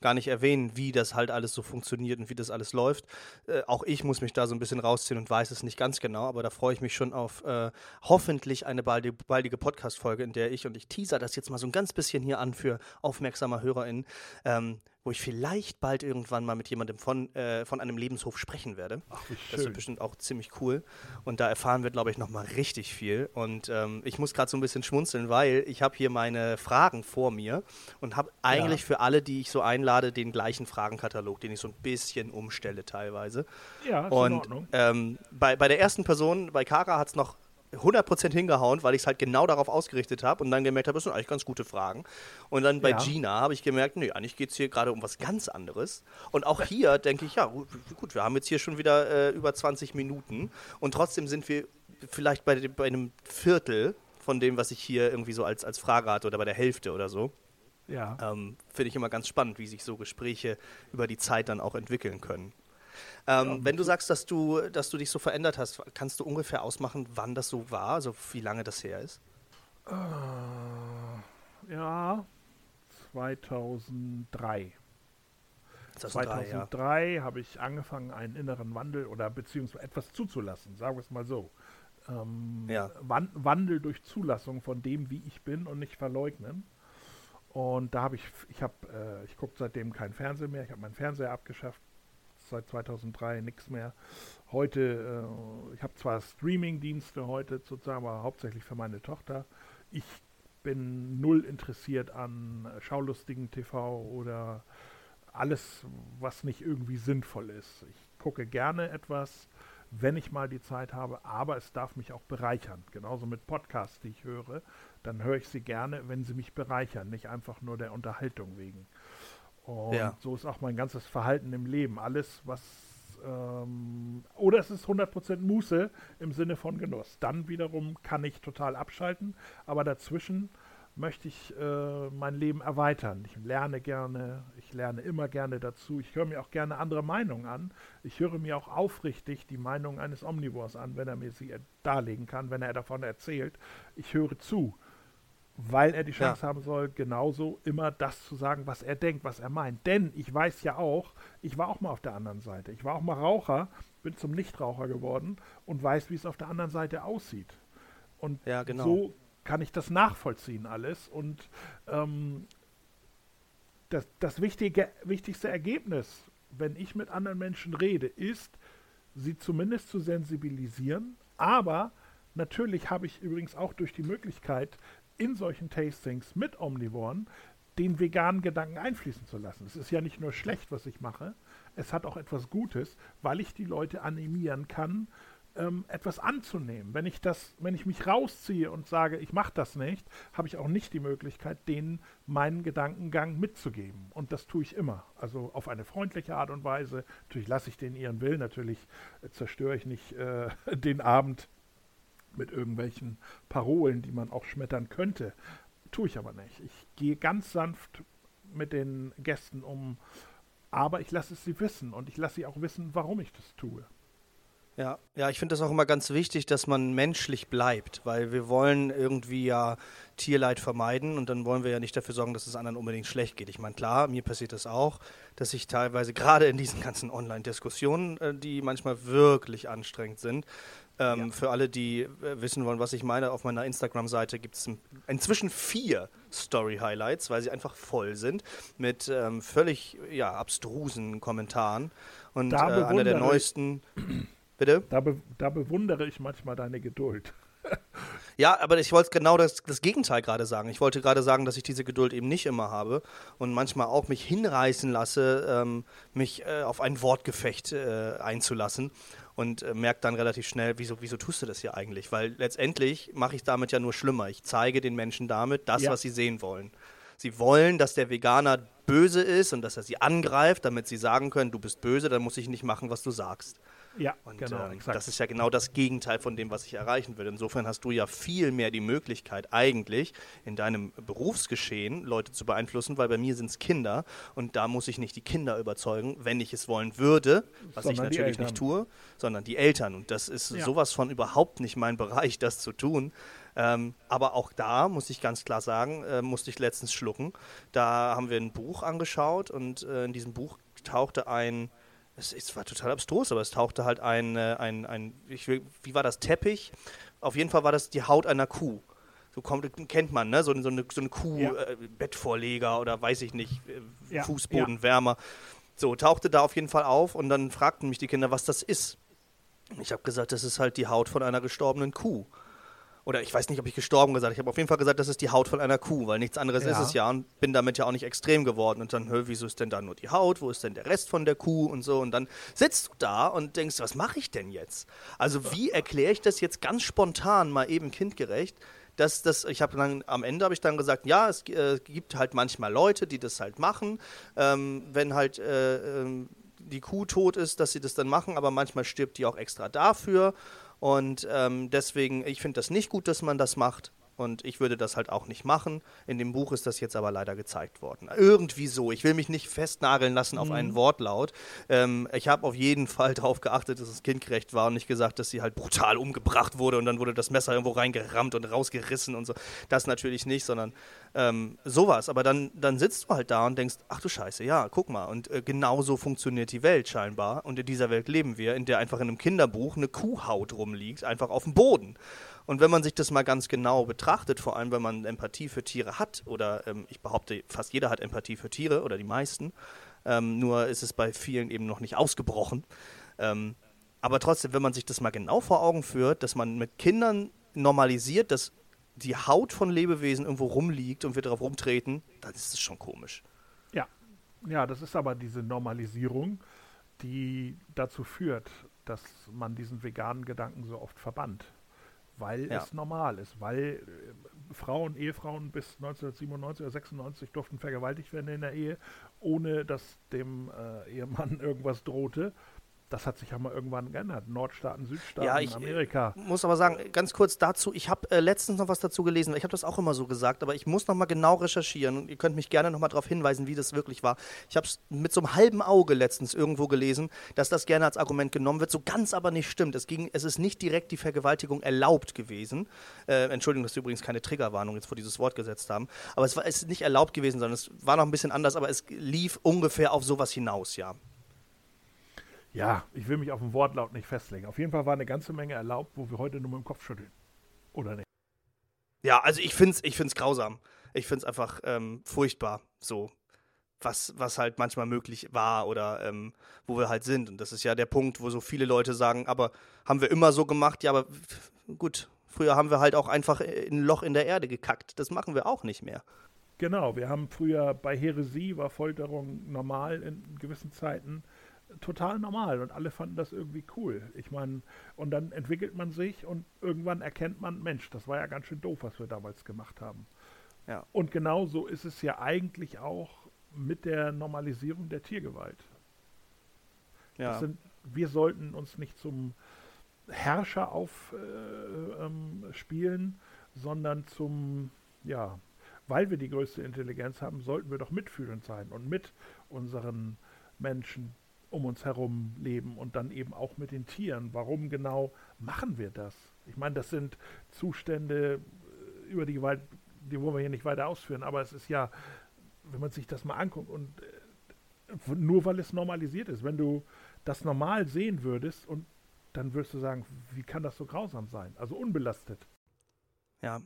gar nicht erwähnen, wie das halt alles so funktioniert und wie das alles läuft. Äh, auch ich muss mich da so ein bisschen rausziehen und weiß es nicht ganz genau, aber da freue ich mich schon auf äh, hoffentlich eine baldige, baldige Podcast-Folge, in der ich, und ich teaser das jetzt mal so ein ganz bisschen hier an für aufmerksame HörerInnen, ähm, wo ich vielleicht bald irgendwann mal mit jemandem von, äh, von einem Lebenshof sprechen werde. Ach, wie schön. Das wird bestimmt auch ziemlich cool. Und da erfahren wir, glaube ich, nochmal richtig viel. Und ähm, ich muss gerade so ein bisschen schmunzeln, weil ich habe hier meine Fragen vor mir und habe eigentlich ja. für alle, die ich so einlade, den gleichen Fragenkatalog, den ich so ein bisschen umstelle teilweise. Ja, ist und, in Ordnung. Ähm, bei, bei der ersten Person, bei Kara hat es noch 100% hingehauen, weil ich es halt genau darauf ausgerichtet habe und dann gemerkt habe, das sind eigentlich ganz gute Fragen. Und dann bei ja. Gina habe ich gemerkt, nee, eigentlich geht es hier gerade um was ganz anderes. Und auch hier denke ich, ja, gut, wir haben jetzt hier schon wieder äh, über 20 Minuten und trotzdem sind wir vielleicht bei, bei einem Viertel von dem, was ich hier irgendwie so als, als Frage hatte oder bei der Hälfte oder so. Ja. Ähm, Finde ich immer ganz spannend, wie sich so Gespräche über die Zeit dann auch entwickeln können. Ähm, ja, wenn du sagst, dass du, dass du dich so verändert hast, kannst du ungefähr ausmachen, wann das so war, also wie lange das her ist? Äh, ja, 2003. 2003, 2003 ja. habe ich angefangen, einen inneren Wandel oder beziehungsweise etwas zuzulassen, sagen wir es mal so. Ähm, ja. Wandel durch Zulassung von dem, wie ich bin und nicht verleugnen. Und da habe ich, ich habe, äh, ich gucke seitdem keinen Fernseher mehr. Ich habe meinen Fernseher abgeschafft. Seit 2003 nichts mehr. Heute, äh, ich habe zwar Streaming-Dienste heute sozusagen, aber hauptsächlich für meine Tochter. Ich bin null interessiert an schaulustigen TV oder alles, was nicht irgendwie sinnvoll ist. Ich gucke gerne etwas, wenn ich mal die Zeit habe, aber es darf mich auch bereichern. Genauso mit Podcasts, die ich höre, dann höre ich sie gerne, wenn sie mich bereichern, nicht einfach nur der Unterhaltung wegen. Und ja. so ist auch mein ganzes Verhalten im Leben. Alles, was ähm, oder es ist 100% Muße im Sinne von Genuss. Dann wiederum kann ich total abschalten, aber dazwischen möchte ich äh, mein Leben erweitern. Ich lerne gerne, ich lerne immer gerne dazu. Ich höre mir auch gerne andere Meinungen an. Ich höre mir auch aufrichtig die Meinung eines Omnivores an, wenn er mir sie darlegen kann, wenn er davon erzählt. Ich höre zu, weil er die Chance ja. haben soll, genauso immer das zu sagen, was er denkt, was er meint. Denn ich weiß ja auch, ich war auch mal auf der anderen Seite. Ich war auch mal Raucher, bin zum Nichtraucher geworden und weiß, wie es auf der anderen Seite aussieht. Und ja, genau. so kann ich das nachvollziehen alles. Und ähm, das, das wichtige, wichtigste Ergebnis, wenn ich mit anderen Menschen rede, ist, sie zumindest zu sensibilisieren. Aber natürlich habe ich übrigens auch durch die Möglichkeit, in solchen Tastings mit Omnivoren den veganen Gedanken einfließen zu lassen. Es ist ja nicht nur schlecht, was ich mache, es hat auch etwas Gutes, weil ich die Leute animieren kann, ähm, etwas anzunehmen. Wenn ich das, wenn ich mich rausziehe und sage, ich mache das nicht, habe ich auch nicht die Möglichkeit, denen meinen Gedankengang mitzugeben. Und das tue ich immer. Also auf eine freundliche Art und Weise. Natürlich lasse ich denen ihren Willen, natürlich äh, zerstöre ich nicht äh, [LAUGHS] den Abend mit irgendwelchen Parolen, die man auch schmettern könnte. Tue ich aber nicht. Ich gehe ganz sanft mit den Gästen um, aber ich lasse es sie wissen und ich lasse sie auch wissen, warum ich das tue. Ja, ja, ich finde das auch immer ganz wichtig, dass man menschlich bleibt, weil wir wollen irgendwie ja Tierleid vermeiden und dann wollen wir ja nicht dafür sorgen, dass es anderen unbedingt schlecht geht. Ich meine, klar, mir passiert das auch, dass ich teilweise gerade in diesen ganzen Online-Diskussionen, äh, die manchmal wirklich anstrengend sind, ähm, ja. Für alle, die äh, wissen wollen, was ich meine, auf meiner Instagram-Seite gibt es inzwischen vier Story-Highlights, weil sie einfach voll sind mit ähm, völlig ja, abstrusen Kommentaren. Und äh, einer der neuesten. [CLEARS THROAT] Bitte? Da, be da bewundere ich manchmal deine Geduld. [LAUGHS] Ja, aber ich wollte genau das, das Gegenteil gerade sagen. Ich wollte gerade sagen, dass ich diese Geduld eben nicht immer habe und manchmal auch mich hinreißen lasse, ähm, mich äh, auf ein Wortgefecht äh, einzulassen und äh, merke dann relativ schnell, wieso, wieso tust du das hier eigentlich? Weil letztendlich mache ich damit ja nur schlimmer. Ich zeige den Menschen damit das, ja. was sie sehen wollen. Sie wollen, dass der Veganer böse ist und dass er sie angreift, damit sie sagen können, du bist böse, dann muss ich nicht machen, was du sagst. Ja, und genau, ähm, das ist ja genau das Gegenteil von dem, was ich erreichen will. Insofern hast du ja viel mehr die Möglichkeit, eigentlich in deinem Berufsgeschehen Leute zu beeinflussen, weil bei mir sind es Kinder und da muss ich nicht die Kinder überzeugen, wenn ich es wollen würde, was sondern ich natürlich nicht tue, sondern die Eltern. Und das ist ja. sowas von überhaupt nicht mein Bereich, das zu tun. Ähm, aber auch da muss ich ganz klar sagen, äh, musste ich letztens schlucken. Da haben wir ein Buch angeschaut und äh, in diesem Buch tauchte ein es, es, war total abstrus, aber es tauchte halt ein, äh, ein, ein ich wie war das, Teppich? Auf jeden Fall war das die Haut einer Kuh. So kommt, kennt man, ne? So, so eine, so eine Kuh, ja. äh, Bettvorleger oder weiß ich nicht, äh, ja. Fußbodenwärmer. So, tauchte da auf jeden Fall auf und dann fragten mich die Kinder, was das ist. Ich habe gesagt, das ist halt die Haut von einer gestorbenen Kuh oder ich weiß nicht, ob ich gestorben gesagt habe. Ich habe auf jeden Fall gesagt, das ist die Haut von einer Kuh, weil nichts anderes ja. ist es ja und bin damit ja auch nicht extrem geworden. Und dann, hör, wieso ist denn da nur die Haut? Wo ist denn der Rest von der Kuh und so? Und dann sitzt du da und denkst, was mache ich denn jetzt? Also wie erkläre ich das jetzt ganz spontan mal eben kindgerecht? dass das, ich habe dann am Ende habe ich dann gesagt, ja, es äh, gibt halt manchmal Leute, die das halt machen, ähm, wenn halt äh, äh, die Kuh tot ist, dass sie das dann machen, aber manchmal stirbt die auch extra dafür und ähm, deswegen, ich finde das nicht gut, dass man das macht. Und ich würde das halt auch nicht machen. In dem Buch ist das jetzt aber leider gezeigt worden. Irgendwie so. Ich will mich nicht festnageln lassen auf mhm. einen Wortlaut. Ähm, ich habe auf jeden Fall [LAUGHS] darauf geachtet, dass es kindgerecht war und nicht gesagt, dass sie halt brutal umgebracht wurde und dann wurde das Messer irgendwo reingerammt und rausgerissen und so. Das natürlich nicht, sondern ähm, sowas. Aber dann, dann sitzt du halt da und denkst, ach du Scheiße, ja, guck mal. Und äh, genau so funktioniert die Welt scheinbar. Und in dieser Welt leben wir, in der einfach in einem Kinderbuch eine Kuhhaut rumliegt, einfach auf dem Boden. Und wenn man sich das mal ganz genau betrachtet, vor allem wenn man Empathie für Tiere hat, oder ähm, ich behaupte, fast jeder hat Empathie für Tiere oder die meisten, ähm, nur ist es bei vielen eben noch nicht ausgebrochen. Ähm, aber trotzdem, wenn man sich das mal genau vor Augen führt, dass man mit Kindern normalisiert, dass die Haut von Lebewesen irgendwo rumliegt und wir darauf rumtreten, dann ist es schon komisch. Ja, ja, das ist aber diese Normalisierung, die dazu führt, dass man diesen veganen Gedanken so oft verbannt. Weil ja. es normal ist, weil äh, Frauen, Ehefrauen bis 1997 oder 96 durften vergewaltigt werden in der Ehe, ohne dass dem äh, Ehemann [LAUGHS] irgendwas drohte das hat sich ja mal irgendwann geändert. Nordstaaten, Südstaaten, ja, ich, Amerika. muss aber sagen, ganz kurz dazu, ich habe äh, letztens noch was dazu gelesen. Ich habe das auch immer so gesagt, aber ich muss noch mal genau recherchieren und ihr könnt mich gerne noch mal darauf hinweisen, wie das wirklich war. Ich habe es mit so einem halben Auge letztens irgendwo gelesen, dass das gerne als Argument genommen wird, so ganz aber nicht stimmt. Es, ging, es ist nicht direkt die Vergewaltigung erlaubt gewesen. Äh, Entschuldigung, dass wir übrigens keine Triggerwarnung jetzt vor dieses Wort gesetzt haben. Aber es war es ist nicht erlaubt gewesen, sondern es war noch ein bisschen anders, aber es lief ungefähr auf sowas hinaus, ja. Ja, ich will mich auf den Wortlaut nicht festlegen. Auf jeden Fall war eine ganze Menge erlaubt, wo wir heute nur mit dem Kopf schütteln. Oder nicht? Ja, also ich finde es ich find's grausam. Ich finde es einfach ähm, furchtbar, so, was, was halt manchmal möglich war oder ähm, wo wir halt sind. Und das ist ja der Punkt, wo so viele Leute sagen, aber haben wir immer so gemacht? Ja, aber gut, früher haben wir halt auch einfach ein Loch in der Erde gekackt. Das machen wir auch nicht mehr. Genau, wir haben früher bei Heresie war Folterung normal in gewissen Zeiten total normal und alle fanden das irgendwie cool. Ich meine, und dann entwickelt man sich und irgendwann erkennt man, Mensch, das war ja ganz schön doof, was wir damals gemacht haben. Ja. Und genau so ist es ja eigentlich auch mit der Normalisierung der Tiergewalt. Ja. Sind, wir sollten uns nicht zum Herrscher aufspielen, äh, ähm, sondern zum, ja, weil wir die größte Intelligenz haben, sollten wir doch mitfühlend sein und mit unseren Menschen um uns herum leben und dann eben auch mit den Tieren. Warum genau machen wir das? Ich meine, das sind Zustände, äh, über die Gewalt, die wollen wir hier nicht weiter ausführen, aber es ist ja, wenn man sich das mal anguckt und äh, nur weil es normalisiert ist, wenn du das normal sehen würdest und dann würdest du sagen, wie kann das so grausam sein? Also unbelastet. Ja,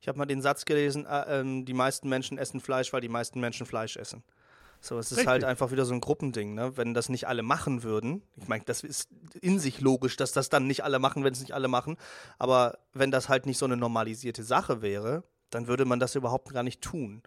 ich habe mal den Satz gelesen, äh, äh, die meisten Menschen essen Fleisch, weil die meisten Menschen Fleisch essen. So, es ist Richtig. halt einfach wieder so ein Gruppending, ne? Wenn das nicht alle machen würden, ich meine, das ist in sich logisch, dass das dann nicht alle machen, wenn es nicht alle machen, aber wenn das halt nicht so eine normalisierte Sache wäre, dann würde man das überhaupt gar nicht tun.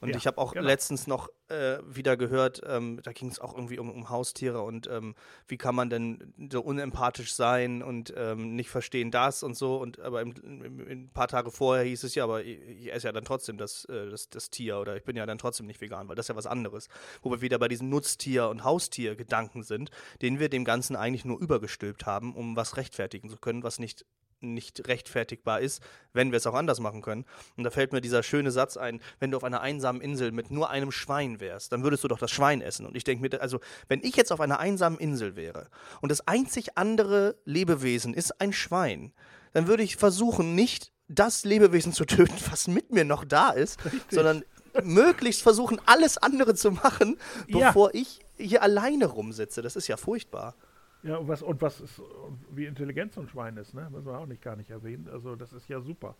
Und ja, ich habe auch genau. letztens noch äh, wieder gehört, ähm, da ging es auch irgendwie um, um Haustiere und ähm, wie kann man denn so unempathisch sein und ähm, nicht verstehen das und so. Und aber im, im, ein paar Tage vorher hieß es ja, aber ich, ich esse ja dann trotzdem das, äh, das, das, Tier oder ich bin ja dann trotzdem nicht vegan, weil das ist ja was anderes. Wo wir wieder bei diesen Nutztier- und Haustiergedanken sind, den wir dem Ganzen eigentlich nur übergestülpt haben, um was rechtfertigen zu können, was nicht nicht rechtfertigbar ist, wenn wir es auch anders machen können. Und da fällt mir dieser schöne Satz ein, wenn du auf einer einsamen Insel mit nur einem Schwein wärst, dann würdest du doch das Schwein essen. Und ich denke mir, also wenn ich jetzt auf einer einsamen Insel wäre und das einzig andere Lebewesen ist ein Schwein, dann würde ich versuchen, nicht das Lebewesen zu töten, was mit mir noch da ist, Richtig. sondern möglichst versuchen, alles andere zu machen, bevor ja. ich hier alleine rumsitze. Das ist ja furchtbar. Ja, und was, und was ist, wie intelligent so ein Schwein ist, ne? Müssen wir auch nicht gar nicht erwähnen. Also das ist ja super.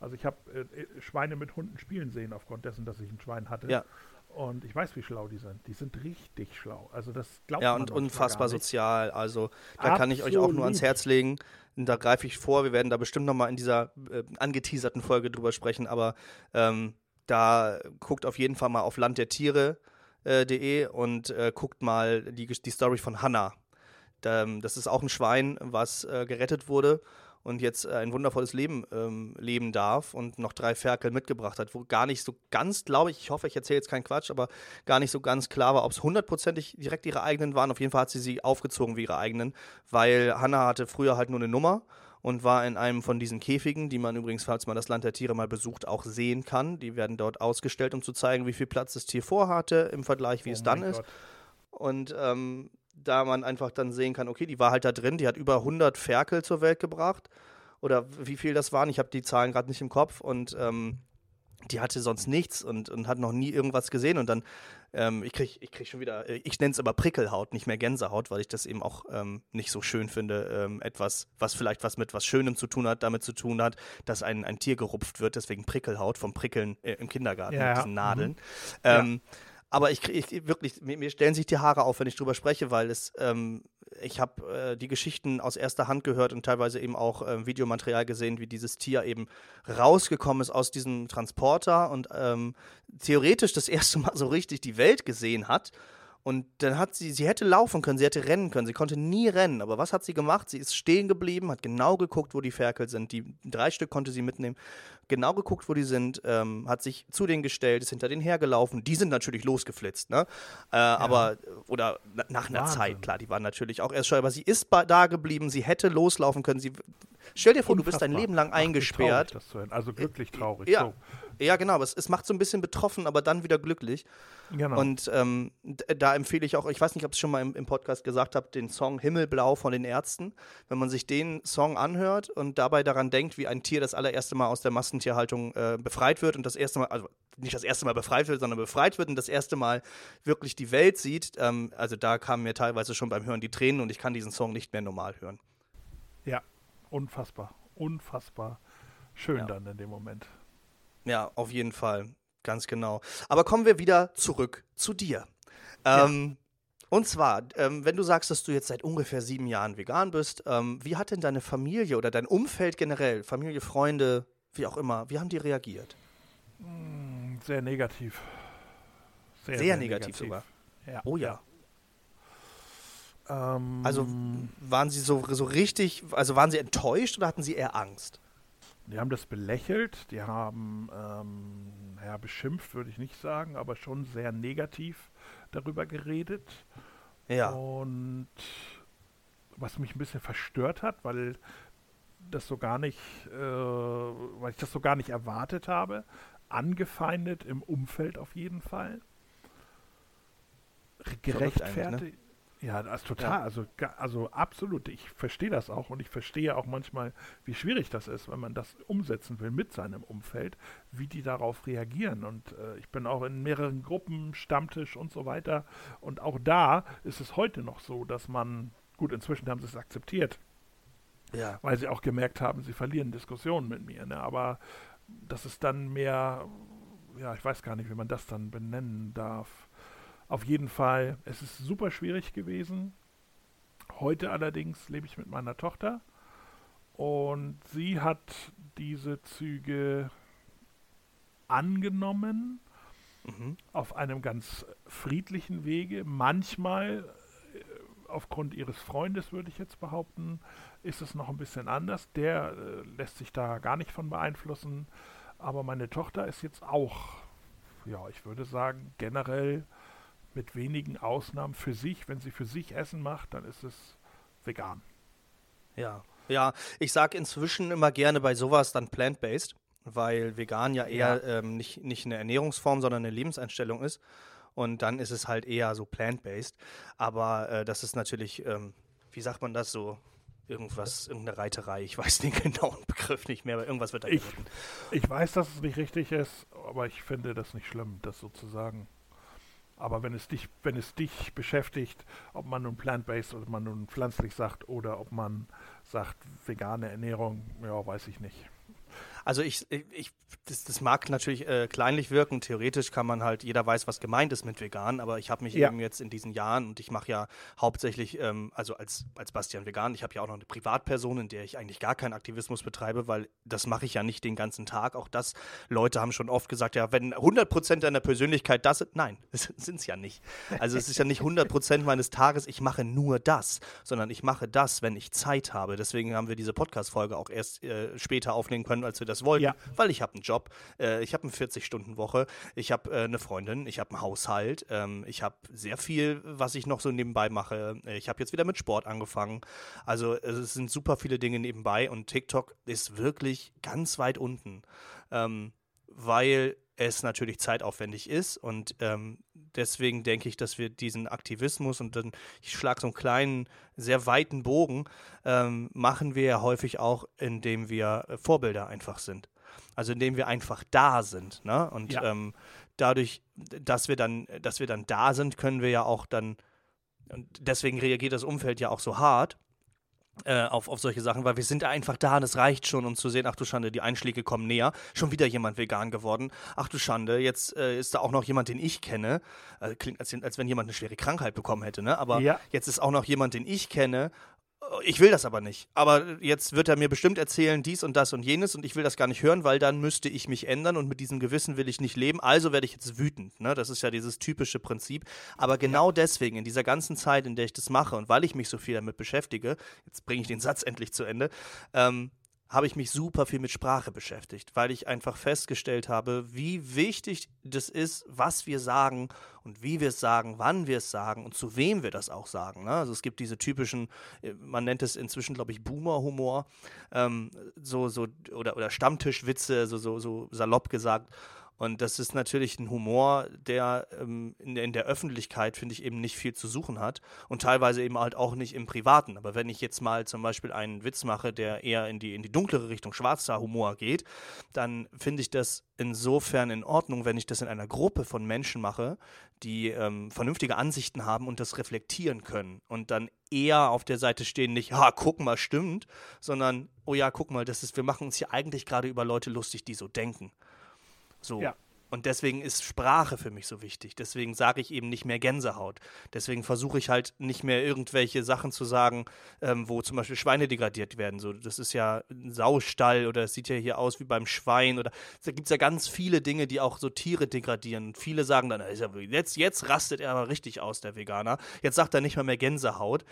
Also ich habe äh, Schweine mit Hunden spielen sehen, aufgrund dessen, dass ich ein Schwein hatte. Ja. Und ich weiß, wie schlau die sind. Die sind richtig schlau. Also das glaubt ja, und unfassbar sozial. Also da Absolut. kann ich euch auch nur ans Herz legen. Da greife ich vor. Wir werden da bestimmt nochmal in dieser äh, angeteaserten Folge drüber sprechen. Aber ähm, da guckt auf jeden Fall mal auf landdertiere.de äh, und äh, guckt mal die, die Story von Hannah ähm, das ist auch ein Schwein, was äh, gerettet wurde und jetzt äh, ein wundervolles Leben ähm, leben darf und noch drei Ferkel mitgebracht hat, wo gar nicht so ganz, glaube ich, ich hoffe, ich erzähle jetzt keinen Quatsch, aber gar nicht so ganz klar war, ob es hundertprozentig direkt ihre eigenen waren. Auf jeden Fall hat sie sie aufgezogen wie ihre eigenen, weil Hannah hatte früher halt nur eine Nummer und war in einem von diesen Käfigen, die man übrigens, falls man das Land der Tiere mal besucht, auch sehen kann. Die werden dort ausgestellt, um zu zeigen, wie viel Platz das Tier vorhatte im Vergleich, wie oh es dann Gott. ist. Und ähm, da man einfach dann sehen kann, okay, die war halt da drin, die hat über 100 Ferkel zur Welt gebracht oder wie viel das waren, ich habe die Zahlen gerade nicht im Kopf und ähm, die hatte sonst nichts und, und hat noch nie irgendwas gesehen und dann, ähm, ich kriege ich krieg schon wieder, äh, ich nenne es aber Prickelhaut, nicht mehr Gänsehaut, weil ich das eben auch ähm, nicht so schön finde, ähm, etwas, was vielleicht was mit was Schönem zu tun hat, damit zu tun hat, dass ein, ein Tier gerupft wird, deswegen Prickelhaut vom Prickeln äh, im Kindergarten ja, mit diesen Nadeln. Mhm. Ähm, ja. Aber ich, ich wirklich, mir, mir, stellen sich die Haare auf, wenn ich drüber spreche, weil es, ähm, ich habe äh, die Geschichten aus erster Hand gehört und teilweise eben auch äh, Videomaterial gesehen, wie dieses Tier eben rausgekommen ist aus diesem Transporter und ähm, theoretisch das erste Mal so richtig die Welt gesehen hat und dann hat sie, sie hätte laufen können, sie hätte rennen können, sie konnte nie rennen. Aber was hat sie gemacht? Sie ist stehen geblieben, hat genau geguckt, wo die Ferkel sind. Die drei Stück konnte sie mitnehmen. Genau geguckt, wo die sind, ähm, hat sich zu denen gestellt, ist hinter denen hergelaufen. Die sind natürlich losgeflitzt, ne? Äh, ja. Aber, oder nach einer Wahnsinn. Zeit, klar, die waren natürlich auch erst schon, aber sie ist da geblieben, sie hätte loslaufen können. Sie, stell dir vor, Unfassbar. du bist dein Leben lang Ach, eingesperrt. Traurig, also glücklich traurig. Ja, so. Ja, genau, aber es, es macht so ein bisschen betroffen, aber dann wieder glücklich. Genau. Und ähm, da empfehle ich auch, ich weiß nicht, ob ich es schon mal im, im Podcast gesagt habe, den Song Himmelblau von den Ärzten. Wenn man sich den Song anhört und dabei daran denkt, wie ein Tier das allererste Mal aus der Massentierhaltung äh, befreit wird und das erste Mal, also nicht das erste Mal befreit wird, sondern befreit wird und das erste Mal wirklich die Welt sieht, ähm, also da kamen mir teilweise schon beim Hören die Tränen und ich kann diesen Song nicht mehr normal hören. Ja, unfassbar, unfassbar schön ja. dann in dem Moment. Ja, auf jeden Fall. Ganz genau. Aber kommen wir wieder zurück zu dir. Ähm, ja. Und zwar, ähm, wenn du sagst, dass du jetzt seit ungefähr sieben Jahren vegan bist, ähm, wie hat denn deine Familie oder dein Umfeld generell, Familie, Freunde, wie auch immer, wie haben die reagiert? Hm, sehr negativ. Sehr, sehr, sehr negativ, negativ, sogar. Ja. Oh ja. ja. Ähm, also waren sie so, so richtig, also waren sie enttäuscht oder hatten sie eher Angst? Die haben das belächelt, die haben, ähm, ja, beschimpft würde ich nicht sagen, aber schon sehr negativ darüber geredet. Ja. Und was mich ein bisschen verstört hat, weil das so gar nicht, äh, weil ich das so gar nicht erwartet habe, angefeindet im Umfeld auf jeden Fall. Gerechtfertigt. Ja, das ist total, ja. also, also absolut. Ich verstehe das auch und ich verstehe auch manchmal, wie schwierig das ist, wenn man das umsetzen will mit seinem Umfeld, wie die darauf reagieren. Und äh, ich bin auch in mehreren Gruppen, Stammtisch und so weiter. Und auch da ist es heute noch so, dass man, gut, inzwischen haben sie es akzeptiert, ja. weil sie auch gemerkt haben, sie verlieren Diskussionen mit mir. Ne? Aber das ist dann mehr, ja, ich weiß gar nicht, wie man das dann benennen darf auf jeden Fall, es ist super schwierig gewesen. Heute allerdings lebe ich mit meiner Tochter und sie hat diese Züge angenommen mhm. auf einem ganz friedlichen Wege. Manchmal, äh, aufgrund ihres Freundes würde ich jetzt behaupten, ist es noch ein bisschen anders. Der äh, lässt sich da gar nicht von beeinflussen. Aber meine Tochter ist jetzt auch, ja, ich würde sagen, generell mit wenigen Ausnahmen für sich. Wenn sie für sich Essen macht, dann ist es vegan. Ja, ja. Ich sage inzwischen immer gerne bei sowas dann plant-based, weil vegan ja eher ja. Ähm, nicht, nicht eine Ernährungsform, sondern eine Lebenseinstellung ist. Und dann ist es halt eher so plant-based. Aber äh, das ist natürlich, ähm, wie sagt man das so? Irgendwas, irgendeine Reiterei. Ich weiß den [LAUGHS] genauen Begriff nicht mehr, aber irgendwas wird da ich, ich weiß, dass es nicht richtig ist, aber ich finde das nicht schlimm, das sozusagen. Aber wenn es dich, wenn es dich beschäftigt, ob man nun plant-based oder man nun pflanzlich sagt oder ob man sagt vegane Ernährung, ja, weiß ich nicht. Also ich, ich das, das mag natürlich äh, kleinlich wirken. Theoretisch kann man halt, jeder weiß, was gemeint ist mit vegan, aber ich habe mich ja. eben jetzt in diesen Jahren und ich mache ja hauptsächlich, ähm, also als, als Bastian vegan, ich habe ja auch noch eine Privatperson, in der ich eigentlich gar keinen Aktivismus betreibe, weil das mache ich ja nicht den ganzen Tag. Auch das, Leute haben schon oft gesagt, ja, wenn 100% deiner Persönlichkeit das sind, nein, [LAUGHS] das sind es ja nicht. Also es ist ja nicht 100% meines Tages, ich mache nur das, sondern ich mache das, wenn ich Zeit habe. Deswegen haben wir diese Podcast-Folge auch erst äh, später aufnehmen können, als wir das wollten, ja. weil ich habe einen Job, äh, ich habe eine 40-Stunden-Woche, ich habe äh, eine Freundin, ich habe einen Haushalt, ähm, ich habe sehr viel, was ich noch so nebenbei mache. Ich habe jetzt wieder mit Sport angefangen. Also es sind super viele Dinge nebenbei und TikTok ist wirklich ganz weit unten, ähm, weil es natürlich zeitaufwendig ist und ähm, deswegen denke ich, dass wir diesen Aktivismus und dann, ich schlage so einen kleinen, sehr weiten Bogen, ähm, machen wir ja häufig auch, indem wir Vorbilder einfach sind. Also indem wir einfach da sind. Ne? Und ja. ähm, dadurch, dass wir dann, dass wir dann da sind, können wir ja auch dann, und deswegen reagiert das Umfeld ja auch so hart, äh, auf, auf solche Sachen, weil wir sind einfach da und es reicht schon, um zu sehen, ach du Schande, die Einschläge kommen näher. Schon wieder jemand vegan geworden. Ach du Schande, jetzt äh, ist da auch noch jemand, den ich kenne. Äh, klingt, als, als wenn jemand eine schwere Krankheit bekommen hätte, ne? Aber ja. jetzt ist auch noch jemand, den ich kenne ich will das aber nicht. Aber jetzt wird er mir bestimmt erzählen, dies und das und jenes und ich will das gar nicht hören, weil dann müsste ich mich ändern und mit diesem Gewissen will ich nicht leben. Also werde ich jetzt wütend. Ne? Das ist ja dieses typische Prinzip. Aber genau deswegen, in dieser ganzen Zeit, in der ich das mache und weil ich mich so viel damit beschäftige, jetzt bringe ich den Satz endlich zu Ende, ähm, habe ich mich super viel mit Sprache beschäftigt, weil ich einfach festgestellt habe, wie wichtig das ist, was wir sagen und wie wir es sagen, wann wir es sagen und zu wem wir das auch sagen. Ne? Also es gibt diese typischen, äh, man nennt es inzwischen, glaube ich, Boomer-Humor, ähm, so, so, oder, oder Stammtischwitze, so, so, so salopp gesagt. Und das ist natürlich ein Humor, der ähm, in, in, der Öffentlichkeit, finde ich, eben nicht viel zu suchen hat und teilweise eben halt auch nicht im Privaten. Aber wenn ich jetzt mal zum Beispiel einen Witz mache, der eher in die, in die dunklere Richtung schwarzer Humor geht, dann finde ich das insofern in Ordnung, wenn ich das in einer Gruppe von Menschen mache, die ähm, vernünftige Ansichten haben und das reflektieren können und dann eher auf der Seite stehen, nicht, ha, guck mal, stimmt, sondern, oh ja, guck mal, das ist, wir machen uns hier eigentlich gerade über Leute lustig, die so denken. So. Ja. Und deswegen ist Sprache für mich so wichtig. Deswegen sage ich eben nicht mehr Gänsehaut. Deswegen versuche ich halt nicht mehr irgendwelche Sachen zu sagen, ähm, wo zum Beispiel Schweine degradiert werden. So, das ist ja ein Saustall oder es sieht ja hier aus wie beim Schwein oder da gibt es ja ganz viele Dinge, die auch so Tiere degradieren. Und viele sagen dann, jetzt, jetzt rastet er aber richtig aus, der Veganer. Jetzt sagt er nicht mal mehr Gänsehaut.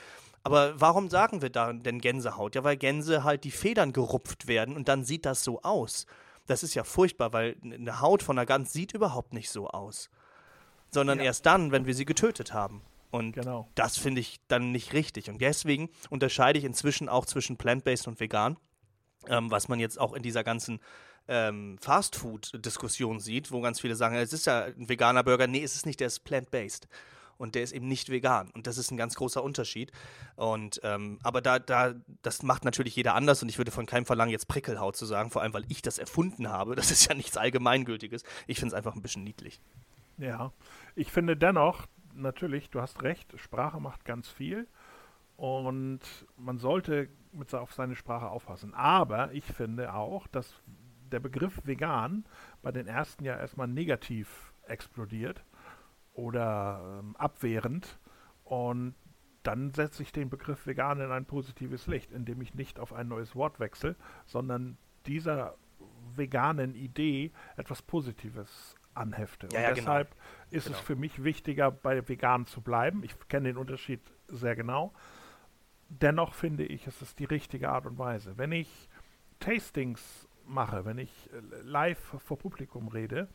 Aber warum sagen wir da denn Gänsehaut? Ja, weil Gänse halt die Federn gerupft werden und dann sieht das so aus. Das ist ja furchtbar, weil eine Haut von einer Gans sieht überhaupt nicht so aus. Sondern ja. erst dann, wenn wir sie getötet haben. Und genau. das finde ich dann nicht richtig. Und deswegen unterscheide ich inzwischen auch zwischen plant-based und vegan, ähm, was man jetzt auch in dieser ganzen ähm, Fastfood-Diskussion sieht, wo ganz viele sagen, es ist ja ein veganer Burger. Nee, es ist nicht, der ist plant-based und der ist eben nicht vegan. Und das ist ein ganz großer Unterschied. Und ähm, aber da, da, das macht natürlich jeder anders und ich würde von keinem verlangen, jetzt Prickelhaut zu sagen, vor allem weil ich das erfunden habe. Das ist ja nichts Allgemeingültiges. Ich finde es einfach ein bisschen niedlich. Ja, ich finde dennoch, natürlich, du hast recht, Sprache macht ganz viel und man sollte mit auf seine Sprache aufpassen. Aber ich finde auch, dass der Begriff vegan bei den ersten ja erstmal negativ explodiert oder ähm, abwehrend. Und dann setze ich den Begriff vegan in ein positives Licht, indem ich nicht auf ein neues Wort wechsle, sondern dieser veganen Idee etwas Positives anhefte. Ja, und ja, genau. deshalb genau. ist genau. es für mich wichtiger, bei vegan zu bleiben. Ich kenne den Unterschied sehr genau. Dennoch finde ich, es ist die richtige Art und Weise. Wenn ich Tastings mache, wenn ich äh, live vor Publikum rede,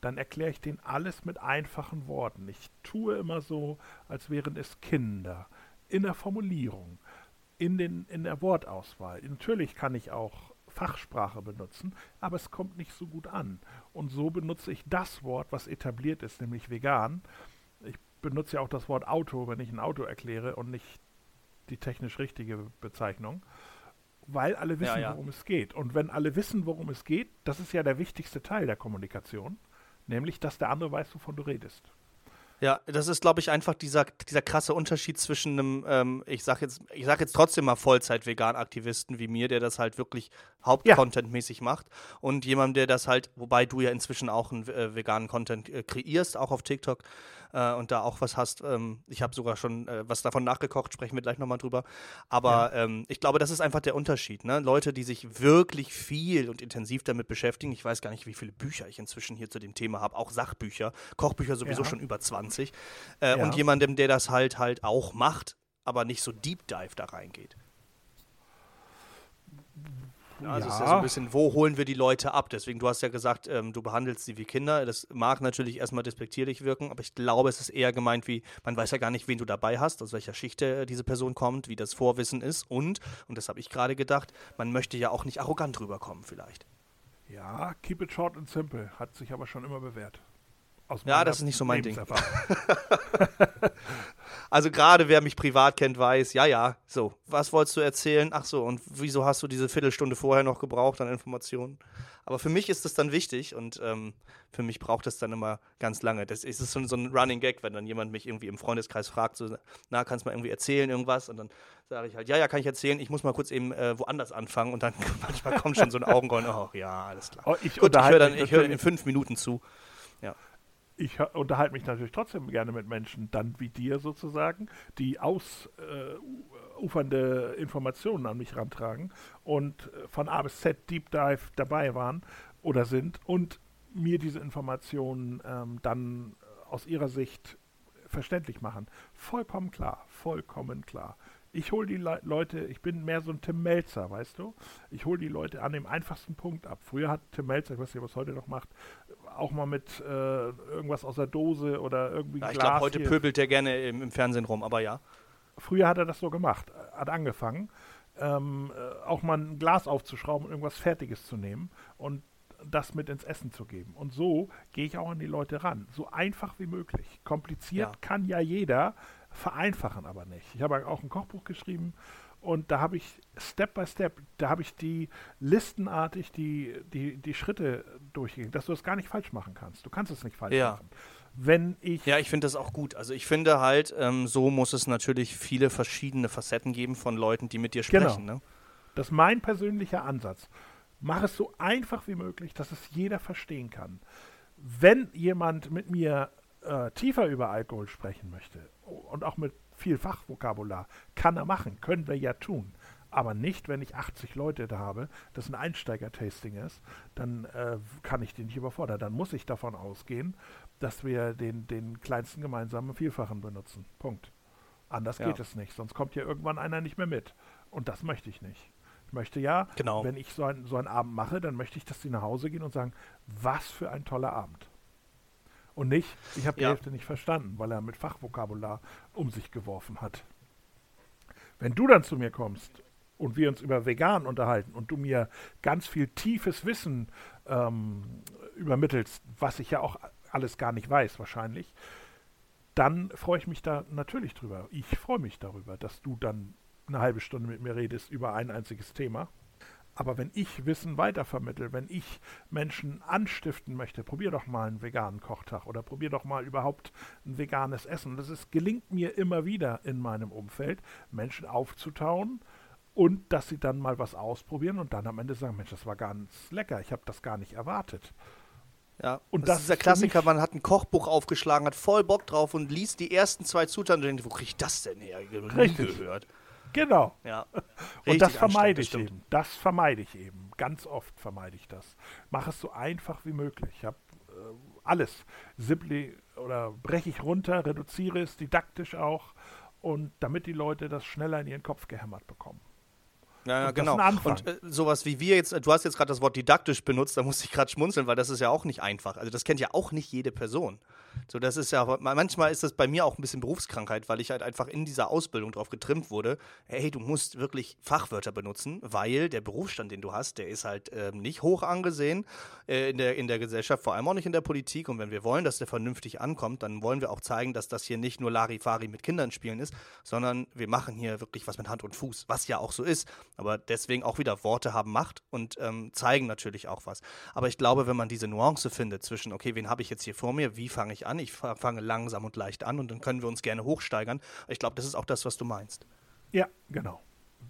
dann erkläre ich denen alles mit einfachen Worten. Ich tue immer so, als wären es Kinder. In der Formulierung, in, den, in der Wortauswahl. Natürlich kann ich auch Fachsprache benutzen, aber es kommt nicht so gut an. Und so benutze ich das Wort, was etabliert ist, nämlich vegan. Ich benutze ja auch das Wort Auto, wenn ich ein Auto erkläre und nicht die technisch richtige Bezeichnung, weil alle wissen, ja, ja. worum es geht. Und wenn alle wissen, worum es geht, das ist ja der wichtigste Teil der Kommunikation, Nämlich, dass der andere weiß, wovon du redest. Ja, das ist, glaube ich, einfach dieser, dieser krasse Unterschied zwischen einem, ähm, ich sag jetzt, ich sag jetzt trotzdem mal Vollzeit-Vegan-Aktivisten wie mir, der das halt wirklich hauptcontentmäßig ja. macht, und jemandem, der das halt, wobei du ja inzwischen auch einen äh, veganen Content äh, kreierst, auch auf TikTok, äh, und da auch was hast. Ähm, ich habe sogar schon äh, was davon nachgekocht, sprechen wir gleich nochmal drüber. Aber ja. ähm, ich glaube, das ist einfach der Unterschied. Ne? Leute, die sich wirklich viel und intensiv damit beschäftigen. Ich weiß gar nicht, wie viele Bücher ich inzwischen hier zu dem Thema habe. Auch Sachbücher, Kochbücher sowieso ja. schon über 20. Äh, ja. Und jemandem, der das halt halt auch macht, aber nicht so Deep Dive da reingeht. Ja, also ja. ist ja so ein bisschen, wo holen wir die Leute ab? Deswegen, du hast ja gesagt, ähm, du behandelst sie wie Kinder. Das mag natürlich erstmal despektierlich wirken, aber ich glaube, es ist eher gemeint wie, man weiß ja gar nicht, wen du dabei hast, aus welcher Schicht äh, diese Person kommt, wie das Vorwissen ist und, und das habe ich gerade gedacht, man möchte ja auch nicht arrogant rüberkommen vielleicht. Ja, keep it short and simple, hat sich aber schon immer bewährt. ja, das ist nicht so mein Ding. [LAUGHS] Also gerade wer mich privat kennt, weiß, ja, ja, so, was wolltest du erzählen? Ach so, und wieso hast du diese Viertelstunde vorher noch gebraucht an Informationen? Aber für mich ist das dann wichtig und ähm, für mich braucht es dann immer ganz lange. Das ist so, so, ein Running Gag, wenn dann jemand mich irgendwie im Freundeskreis fragt, so, na, kannst du mal irgendwie erzählen irgendwas? Und dann sage ich halt, ja, ja, kann ich erzählen, ich muss mal kurz eben äh, woanders anfangen und dann [LAUGHS] manchmal kommt schon so ein Augenrollen, oh ja, alles klar. Oh, ich Gut, ich höre dann, ich höre in fünf Minuten zu. Ja ich unterhalte mich natürlich trotzdem gerne mit Menschen, dann wie dir sozusagen, die ausufernde äh, Informationen an mich rantragen und äh, von A bis Z Deep Dive dabei waren oder sind und mir diese Informationen ähm, dann aus ihrer Sicht verständlich machen. Vollkommen klar, vollkommen klar. Ich hole die Le Leute, ich bin mehr so ein Tim Melzer, weißt du? Ich hole die Leute an dem einfachsten Punkt ab. Früher hat Tim Melzer, ich weiß nicht, was heute noch macht, auch mal mit äh, irgendwas aus der Dose oder irgendwie ja, Ich glaube, heute hier. pöbelt er gerne im, im, Fernsehen rum, aber ja. Früher hat er das so gemacht, hat angefangen, ähm, äh, auch mal ein Glas aufzuschrauben und irgendwas Fertiges zu nehmen und das mit ins Essen zu geben. Und so gehe ich auch an die Leute ran. So einfach wie möglich. Kompliziert ja. kann ja jeder, vereinfachen aber nicht. Ich habe auch ein Kochbuch geschrieben und da habe ich Step by Step, da habe ich die listenartig die, die, die Schritte durchgegangen, dass du das gar nicht falsch machen kannst. Du kannst es nicht falsch ja. machen. Wenn ich. Ja, ich finde das auch gut. Also ich finde halt, ähm, so muss es natürlich viele verschiedene Facetten geben von Leuten, die mit dir genau. sprechen. Genau. Ne? Das ist mein persönlicher Ansatz. Mach es so einfach wie möglich, dass es jeder verstehen kann. Wenn jemand mit mir äh, tiefer über Alkohol sprechen möchte und auch mit viel Fachvokabular, kann er machen, können wir ja tun. Aber nicht, wenn ich 80 Leute da habe, das ein Einsteiger-Tasting ist, dann äh, kann ich den nicht überfordern. Dann muss ich davon ausgehen, dass wir den, den kleinsten gemeinsamen Vielfachen benutzen. Punkt. Anders ja. geht es nicht, sonst kommt ja irgendwann einer nicht mehr mit. Und das möchte ich nicht. Ich möchte ja, genau. wenn ich so, ein, so einen Abend mache, dann möchte ich, dass sie nach Hause gehen und sagen, was für ein toller Abend. Und nicht, ich habe die ja. Hälfte nicht verstanden, weil er mit Fachvokabular um sich geworfen hat. Wenn du dann zu mir kommst und wir uns über Vegan unterhalten und du mir ganz viel tiefes Wissen ähm, übermittelst, was ich ja auch alles gar nicht weiß wahrscheinlich, dann freue ich mich da natürlich drüber. Ich freue mich darüber, dass du dann eine halbe Stunde mit mir redest über ein einziges Thema. Aber wenn ich Wissen weitervermittle, wenn ich Menschen anstiften möchte, probier doch mal einen veganen Kochtag oder probier doch mal überhaupt ein veganes Essen. Das ist, gelingt mir immer wieder in meinem Umfeld, Menschen aufzutauen und dass sie dann mal was ausprobieren und dann am Ende sagen, Mensch, das war ganz lecker, ich habe das gar nicht erwartet. Ja, und das, das ist der Klassiker, man hat ein Kochbuch aufgeschlagen, hat voll Bock drauf und liest die ersten zwei Zutaten und denkt, wo kriege ich das denn her? Ich habe nie gehört. Genau. Ja. Und das vermeide ich eben. Das vermeide ich eben. Ganz oft vermeide ich das. Mach es so einfach wie möglich. Ich habe äh, alles. Simply oder breche ich runter, reduziere es didaktisch auch und damit die Leute das schneller in ihren Kopf gehämmert bekommen. Ja, ja genau. Und äh, sowas wie wir jetzt, du hast jetzt gerade das Wort didaktisch benutzt, da musste ich gerade schmunzeln, weil das ist ja auch nicht einfach. Also das kennt ja auch nicht jede Person. So, das ist ja, manchmal ist das bei mir auch ein bisschen Berufskrankheit, weil ich halt einfach in dieser Ausbildung drauf getrimmt wurde, hey, du musst wirklich Fachwörter benutzen, weil der Berufsstand, den du hast, der ist halt äh, nicht hoch angesehen äh, in, der, in der Gesellschaft, vor allem auch nicht in der Politik. Und wenn wir wollen, dass der vernünftig ankommt, dann wollen wir auch zeigen, dass das hier nicht nur Larifari mit Kindern spielen ist, sondern wir machen hier wirklich was mit Hand und Fuß, was ja auch so ist. Aber deswegen auch wieder Worte haben Macht und ähm, zeigen natürlich auch was. Aber ich glaube, wenn man diese Nuance findet zwischen, okay, wen habe ich jetzt hier vor mir, wie fange ich an? Ich fange langsam und leicht an und dann können wir uns gerne hochsteigern. Ich glaube, das ist auch das, was du meinst. Ja, genau.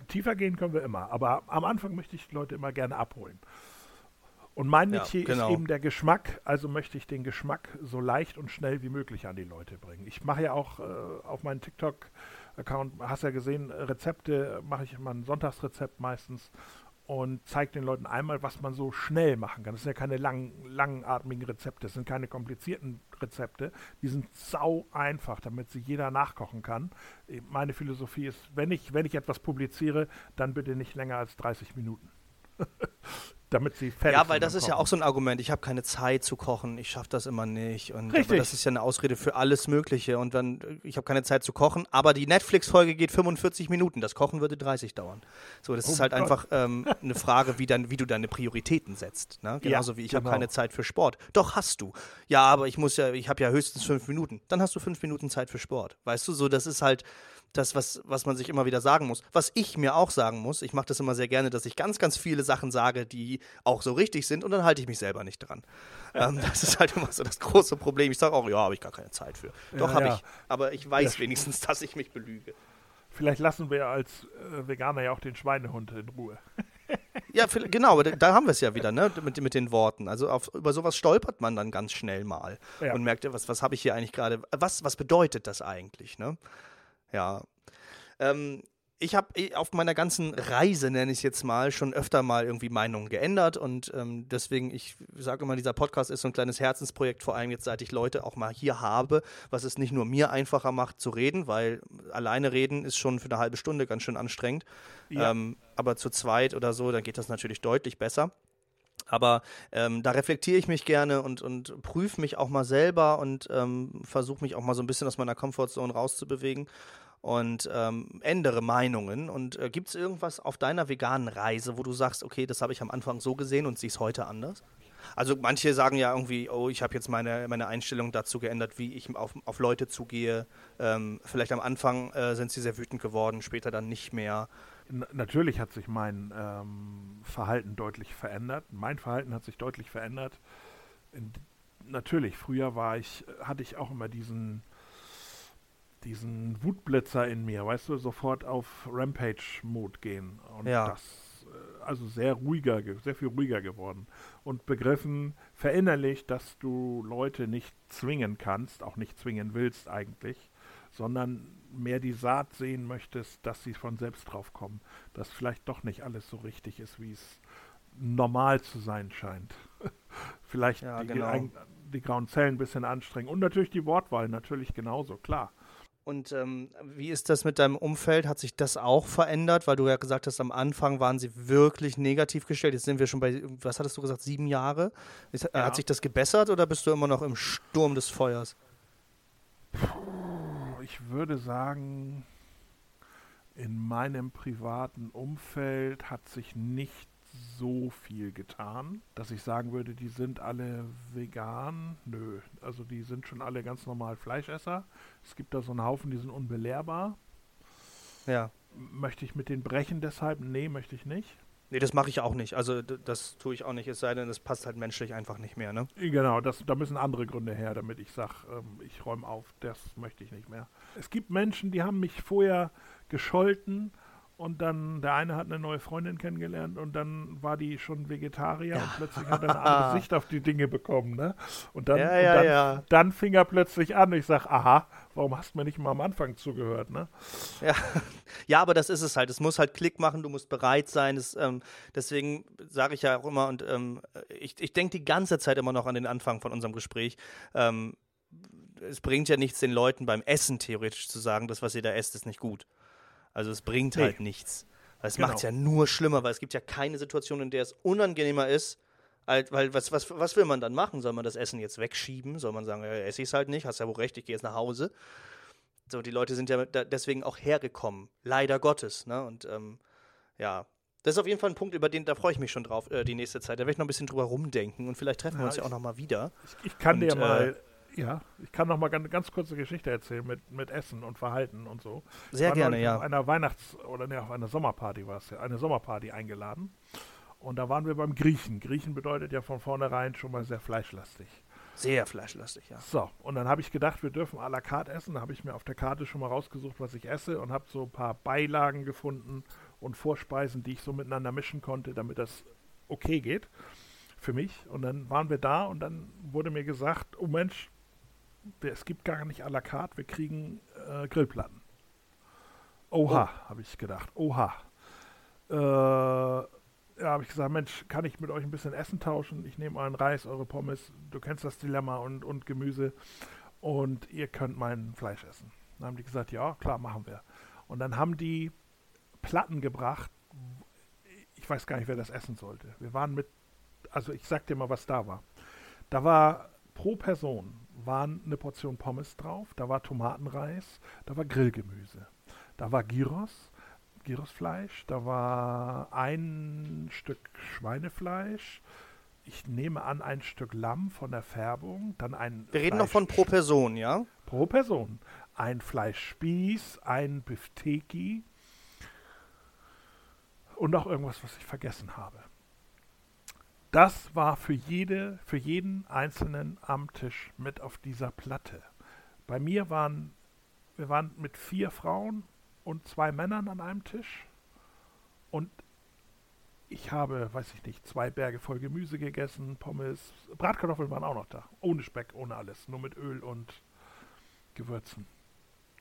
Tiefer gehen können wir immer, aber am Anfang möchte ich die Leute immer gerne abholen. Und mein Metier ja, genau. ist eben der Geschmack, also möchte ich den Geschmack so leicht und schnell wie möglich an die Leute bringen. Ich mache ja auch äh, auf meinen TikTok-Account, hast ja gesehen, Rezepte, mache ich immer ein Sonntagsrezept meistens und zeigt den Leuten einmal, was man so schnell machen kann. Das sind ja keine lang, langatmigen Rezepte, das sind keine komplizierten Rezepte. Die sind sau einfach, damit sie jeder nachkochen kann. Meine Philosophie ist, wenn ich, wenn ich etwas publiziere, dann bitte nicht länger als 30 Minuten. [LAUGHS] damit sie fertig Ja, weil das ist ja auch so ein Argument. Ich habe keine Zeit zu kochen, ich schaffe das immer nicht. Und Richtig. das ist ja eine Ausrede für alles Mögliche. Und dann, ich habe keine Zeit zu kochen, aber die Netflix-Folge geht 45 Minuten. Das Kochen würde 30 dauern. So, das Oh ist halt Gott. einfach ähm, eine Frage, wie, dann, wie du deine Prioritäten setzt. Ne? Genauso wie ich habe genau. keine Zeit für Sport. Doch hast du. Ja, aber ich muss ja, ich habe ja höchstens fünf Minuten. Dann hast du fünf Minuten Zeit für Sport. Weißt du, so, das ist halt das, was, was man sich immer wieder sagen muss. Was ich mir auch sagen muss, ich mache das immer sehr gerne, dass ich ganz, ganz viele Sachen sage, die auch so richtig sind und dann halte ich mich selber nicht dran. Ähm, das ist halt immer so das große Problem. Ich sage auch, ja, habe ich gar keine Zeit für. Doch, Ja, habe ja. ich. Aber ich weiß Ja. wenigstens, dass ich mich belüge. Vielleicht lassen wir als äh, Veganer ja auch den Schweinehund in Ruhe. Ja, genau, da- haben wir es ja wieder, ne, mit, mit den Worten. Also auf, über sowas stolpert man dann ganz schnell mal und merkt, was, was habe ich hier eigentlich gerade, was, was bedeutet das eigentlich, ne? Ja. Ähm, ich habe auf meiner ganzen Reise, nenne ich es jetzt mal, schon öfter mal irgendwie Meinungen geändert und ähm, deswegen, ich sage immer, dieser Podcast ist so ein kleines Herzensprojekt, vor allem jetzt, seit ich Leute auch mal hier habe, was es nicht nur mir einfacher macht zu reden, weil alleine reden ist schon für eine halbe Stunde ganz schön anstrengend. Ja. Ähm, aber zu zweit oder so, dann geht das natürlich deutlich besser. Aber ähm, da reflektiere ich mich gerne und, und prüfe mich auch mal selber und ähm, versuche mich auch mal so ein bisschen aus meiner Comfortzone rauszubewegen und ähm, ändere Meinungen. Und äh, gibt es irgendwas auf deiner veganen Reise, wo du sagst, okay, das habe ich am Anfang so gesehen und sieh es heute anders? Also manche sagen ja irgendwie, oh, ich habe jetzt meine, meine Einstellung dazu geändert, wie ich auf, auf Leute zugehe. Ähm, vielleicht am Anfang äh, sind sie sehr wütend geworden, später dann nicht mehr. Natürlich hat sich mein ähm, Verhalten deutlich verändert. Mein Verhalten hat sich deutlich verändert. In, natürlich, früher war ich, hatte ich auch immer diesen, diesen Wutblitzer in mir, weißt du, sofort auf Rampage-Mode gehen. Und Ja. das, äh, also sehr ruhiger, ge- sehr viel ruhiger geworden. Und begriffen, verinnerlicht, dass du Leute nicht zwingen kannst, auch nicht zwingen willst eigentlich, sondern mehr die Saat sehen möchtest, dass sie von selbst drauf kommen, dass vielleicht doch nicht alles so richtig ist, wie es normal zu sein scheint. [LAUGHS] vielleicht Ja, die, genau. die grauen Zellen ein bisschen anstrengen und natürlich die Wortwahl, natürlich genauso, klar. Und ähm, wie ist das mit deinem Umfeld? Hat sich das auch verändert? Weil du ja gesagt hast, am Anfang waren sie wirklich negativ gestellt. Jetzt sind wir schon bei, was hattest du gesagt, sieben Jahre? Ist, äh, Ja. Hat sich das gebessert oder bist du immer noch im Sturm des Feuers? Ich würde sagen, in meinem privaten Umfeld hat sich nicht so viel getan, dass ich sagen würde, die sind alle vegan. Nö, also die sind schon alle ganz normal Fleischesser. Es gibt da so einen Haufen, die sind unbelehrbar. Ja. Möchte ich mit denen brechen deshalb? Nee, möchte ich nicht. Nee, das mache ich auch nicht. Also das tue ich auch nicht, es sei denn, das passt halt menschlich einfach nicht mehr, ne? Genau, das, da müssen andere Gründe her, damit ich sage, ähm, ich räume auf, das möchte ich nicht mehr. Es gibt Menschen, die haben mich vorher gescholten und dann der eine hat eine neue Freundin kennengelernt und dann war die schon Vegetarier und plötzlich hat er eine andere [LAUGHS] Sicht auf die Dinge bekommen. Ne? Und, dann, Ja, und ja, dann, ja. dann fing er plötzlich an. Ich sage, aha, warum hast du mir nicht mal am Anfang zugehört? Ne? Ja. [LAUGHS] ja, aber das ist es halt. Es muss halt Klick machen, du musst bereit sein. Es, ähm, deswegen sage ich ja auch immer, und ähm, ich, ich denke die ganze Zeit immer noch an den Anfang von unserem Gespräch. Ähm, es bringt ja nichts, den Leuten beim Essen theoretisch zu sagen, das, was ihr da esst, ist nicht gut. Also es bringt Nee. halt nichts. Weil es Genau. macht es ja nur schlimmer, weil es gibt ja keine Situation, in der es unangenehmer ist, halt, weil was, was, was will man dann machen? Soll man das Essen jetzt wegschieben? Soll man sagen, ja, esse ich es halt nicht, hast ja wohl recht, ich gehe jetzt nach Hause. So, die Leute sind ja da deswegen auch hergekommen. Leider Gottes. Ne? Und ähm, ja, das ist auf jeden Fall ein Punkt, über den, da freue ich mich schon drauf, äh, die nächste Zeit. Da werde ich noch ein bisschen drüber rumdenken und vielleicht treffen wir Ja, uns ja auch ich- noch mal wieder. Ich, ich kann Und, dir äh, mal, ja, ich kann noch mal ganz, ganz kurze Geschichte erzählen mit, mit Essen und Verhalten und so. Sehr gerne, neulich Auf ja. einer Weihnachts- oder ne, auf einer Sommerparty war es ja, eine Sommerparty eingeladen. Und da waren wir beim Griechen. Griechen bedeutet ja von vornherein schon mal sehr fleischlastig. Sehr fleischlastig, ja. So, und dann habe ich gedacht, wir dürfen à la carte essen. Da habe ich mir auf der Karte schon mal rausgesucht, was ich esse und habe so ein paar Beilagen gefunden und Vorspeisen, die ich so miteinander mischen konnte, damit das okay geht für mich. Und dann waren wir da und dann wurde mir gesagt, oh Mensch, es gibt gar nicht à la carte, wir kriegen äh, Grillplatten. Oha, habe ich gedacht. Oha. Äh, ja, habe ich gesagt, Mensch, kann ich mit euch ein bisschen Essen tauschen? Ich nehme euren Reis, eure Pommes, du kennst das Dilemma und, und Gemüse und ihr könnt mein Fleisch essen. Dann haben die gesagt, ja, klar, machen wir. Und dann haben die Platten gebracht. Ich ich weiß gar nicht, wer das essen sollte. Wir waren mit, also ich sag dir mal, was da war. Da war pro Person waren eine Portion Pommes drauf, da war Tomatenreis, da war Grillgemüse, da war Gyros, Gyrosfleisch, da war ein Stück Schweinefleisch, ich nehme an ein Stück Lamm von der Färbung, dann ein Wir reden noch von pro Person, ja? Pro Person. Ein Fleischspieß, ein Bifteki und noch irgendwas, was ich vergessen habe. Das war für jede, für jeden Einzelnen am Tisch mit auf dieser Platte. Bei mir waren, wir waren mit vier Frauen und zwei Männern an einem Tisch. Und ich habe, weiß ich nicht, zwei Berge voll Gemüse gegessen, Pommes, Bratkartoffeln waren auch noch da. Ohne Speck, ohne alles. Nur mit Öl und Gewürzen.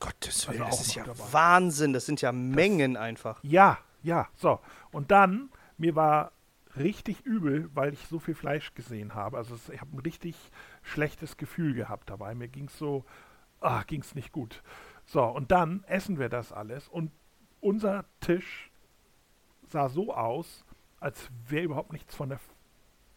Gottes Willen, also das ist ja dabei. Wahnsinn. Das sind ja Mengen das, einfach. Ja, ja, so. Und dann, mir war richtig übel, weil ich so viel Fleisch gesehen habe. Also ich habe ein richtig schlechtes Gefühl gehabt dabei. Mir ging es so, ah, ging es nicht gut. So, und dann essen wir das alles und unser Tisch sah so aus, als wäre überhaupt nichts von der,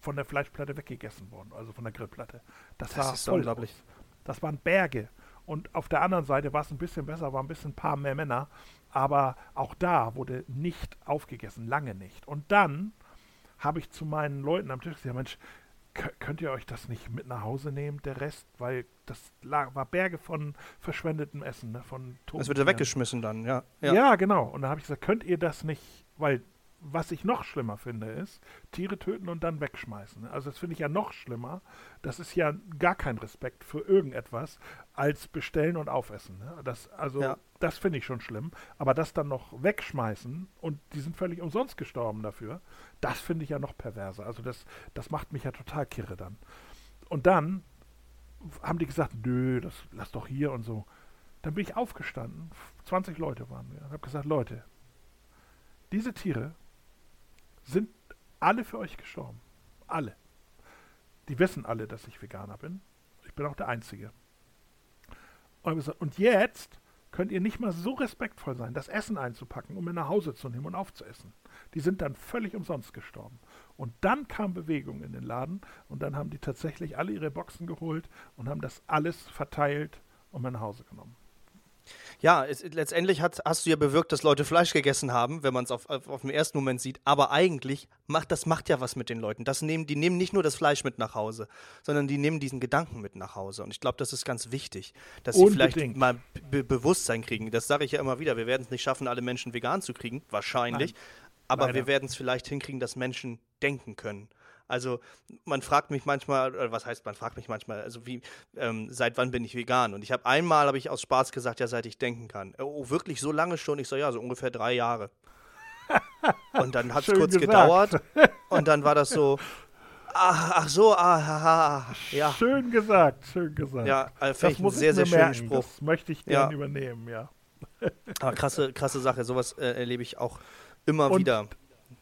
von der Fleischplatte weggegessen worden, also von der Grillplatte. Das, das war ist unglaublich. Aus. Das waren Berge. Und auf der anderen Seite war es ein bisschen besser, war ein bisschen ein paar mehr Männer. Aber auch da wurde nicht aufgegessen, lange nicht. Und dann habe ich zu meinen Leuten am Tisch gesagt, Mensch, könnt ihr euch das nicht mit nach Hause nehmen, der Rest? Weil das lag, war Berge von verschwendetem Essen, ne? von Toten. Das wird ja weggeschmissen dann, ja. Ja, ja genau. Und da habe ich gesagt, könnt ihr das nicht, weil was ich noch schlimmer finde, ist, Tiere töten und dann wegschmeißen. Also das finde ich ja noch schlimmer. Das ist ja gar kein Respekt für irgendetwas als bestellen und aufessen. Ne? Das, also ja. Das finde ich schon schlimm. Aber das dann noch wegschmeißen und die sind völlig umsonst gestorben dafür, das finde ich ja noch perverser. Also das, das macht mich ja total kirre dann. Und dann haben die gesagt, nö, das lass doch hier und so. Dann bin ich aufgestanden, 20 Leute waren wir, und habe gesagt, Leute, diese Tiere sind alle für euch gestorben. Alle. Die wissen alle, dass ich Veganer bin. Ich bin auch der Einzige. Und jetzt könnt ihr nicht mal so respektvoll sein, das Essen einzupacken, um mir nach Hause zu nehmen und aufzuessen. Die sind dann völlig umsonst gestorben. Und dann kam Bewegung in den Laden und dann haben die tatsächlich alle ihre Boxen geholt und haben das alles verteilt und mir nach Hause genommen. Ja, es, letztendlich hat, hast du ja bewirkt, dass Leute Fleisch gegessen haben, wenn man es auf, auf, auf den ersten Moment sieht. Aber eigentlich macht das macht ja was mit den Leuten. Das nehmen, die nehmen nicht nur das Fleisch mit nach Hause, sondern die nehmen diesen Gedanken mit nach Hause. Und ich glaube, das ist ganz wichtig, dass sie vielleicht mal Be Bewusstsein kriegen. Das sage ich ja immer wieder. Wir werden es nicht schaffen, alle Menschen vegan zu kriegen, wahrscheinlich. Nein. Aber Leider. wir werden es vielleicht hinkriegen, dass Menschen denken können. Also man fragt mich manchmal, oder was heißt man fragt mich manchmal, also wie, ähm, seit wann bin ich vegan? Und ich habe einmal, habe ich aus Spaß gesagt, ja, seit ich denken kann. Oh, wirklich so lange schon? Ich so, ja, so ungefähr drei Jahre. [LAUGHS] und dann hat es kurz gesagt. gedauert [LAUGHS] und dann war das so, Ach, ach, so, ah, ah, ah, ja. Schön gesagt, schön gesagt. Ja, also das muss sehr, sehr schönen Spruch. Das möchte ich gerne ja. übernehmen, ja. Aber krasse, krasse Sache, sowas äh, erlebe ich auch immer und, wieder.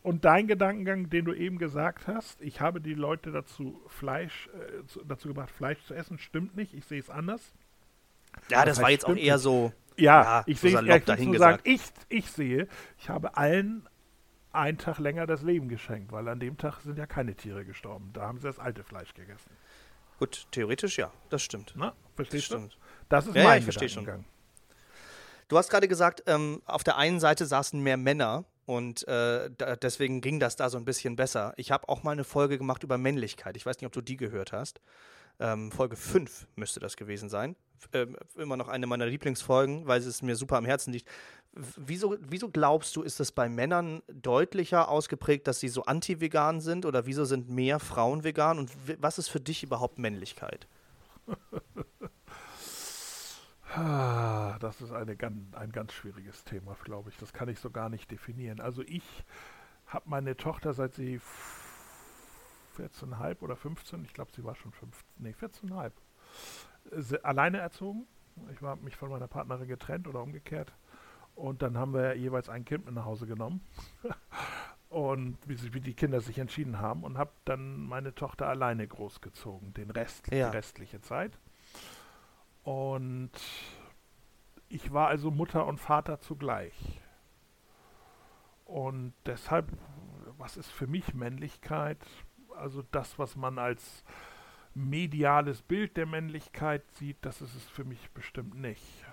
Und dein Gedankengang, den du eben gesagt hast, ich habe die Leute dazu Fleisch, äh, zu, dazu gebracht, Fleisch zu essen, stimmt nicht. Ich sehe es anders. Ja, das, das war jetzt auch eher so. Ja, ja ich sehe es dahin sagen, ich, ich sehe, ich habe allen einen Tag länger das Leben geschenkt, weil an dem Tag sind ja keine Tiere gestorben. Da haben sie das alte Fleisch gegessen. Gut, theoretisch ja, das stimmt. Na, verstehst das du? Das ist ja, mein ja, ich Gedankengang. Schon. Du hast gerade gesagt, ähm, auf der einen Seite saßen mehr Männer und äh, da, deswegen ging das da so ein bisschen besser. Ich habe auch mal eine Folge gemacht über Männlichkeit. Ich weiß nicht, ob du die gehört hast. Ähm, Folge 5 müsste das gewesen sein. Ähm, immer noch eine meiner Lieblingsfolgen, weil es mir super am Herzen liegt. Wieso, wieso glaubst du, ist es bei Männern deutlicher ausgeprägt, dass sie so anti-vegan sind? Oder wieso sind mehr Frauen vegan? Und was ist für dich überhaupt Männlichkeit? [LAUGHS] Ah, das ist eine, ein ganz schwieriges Thema, glaube ich. Das kann ich so gar nicht definieren. Also ich habe meine Tochter, seit sie 14,5 oder 15, ich glaube, sie war schon 15, nee, 14,5, äh, alleine erzogen. Ich habe mich von meiner Partnerin getrennt oder umgekehrt. Und dann haben wir jeweils ein Kind mit nach Hause genommen. [LAUGHS] und wie, wie, die Kinder sich entschieden haben. Und habe dann meine Tochter alleine großgezogen, den Rest, ja. die restliche Zeit. Und ich war also Mutter und Vater zugleich. Und deshalb was ist für mich Männlichkeit? Also das, was man als mediales Bild der Männlichkeit sieht, das ist es für mich bestimmt nicht.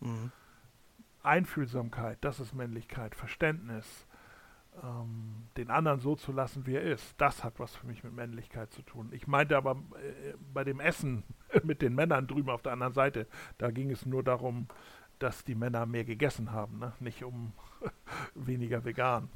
Mhm. Einfühlsamkeit, das ist Männlichkeit, Verständnis, ähm, den anderen so zu lassen, wie er ist, das hat was für mich mit Männlichkeit zu tun. Ich meinte aber äh, bei dem Essen [LAUGHS] mit den Männern drüben auf der anderen Seite, da ging es nur darum, dass die Männer mehr gegessen haben, ne? nicht um [LAUGHS] weniger vegan.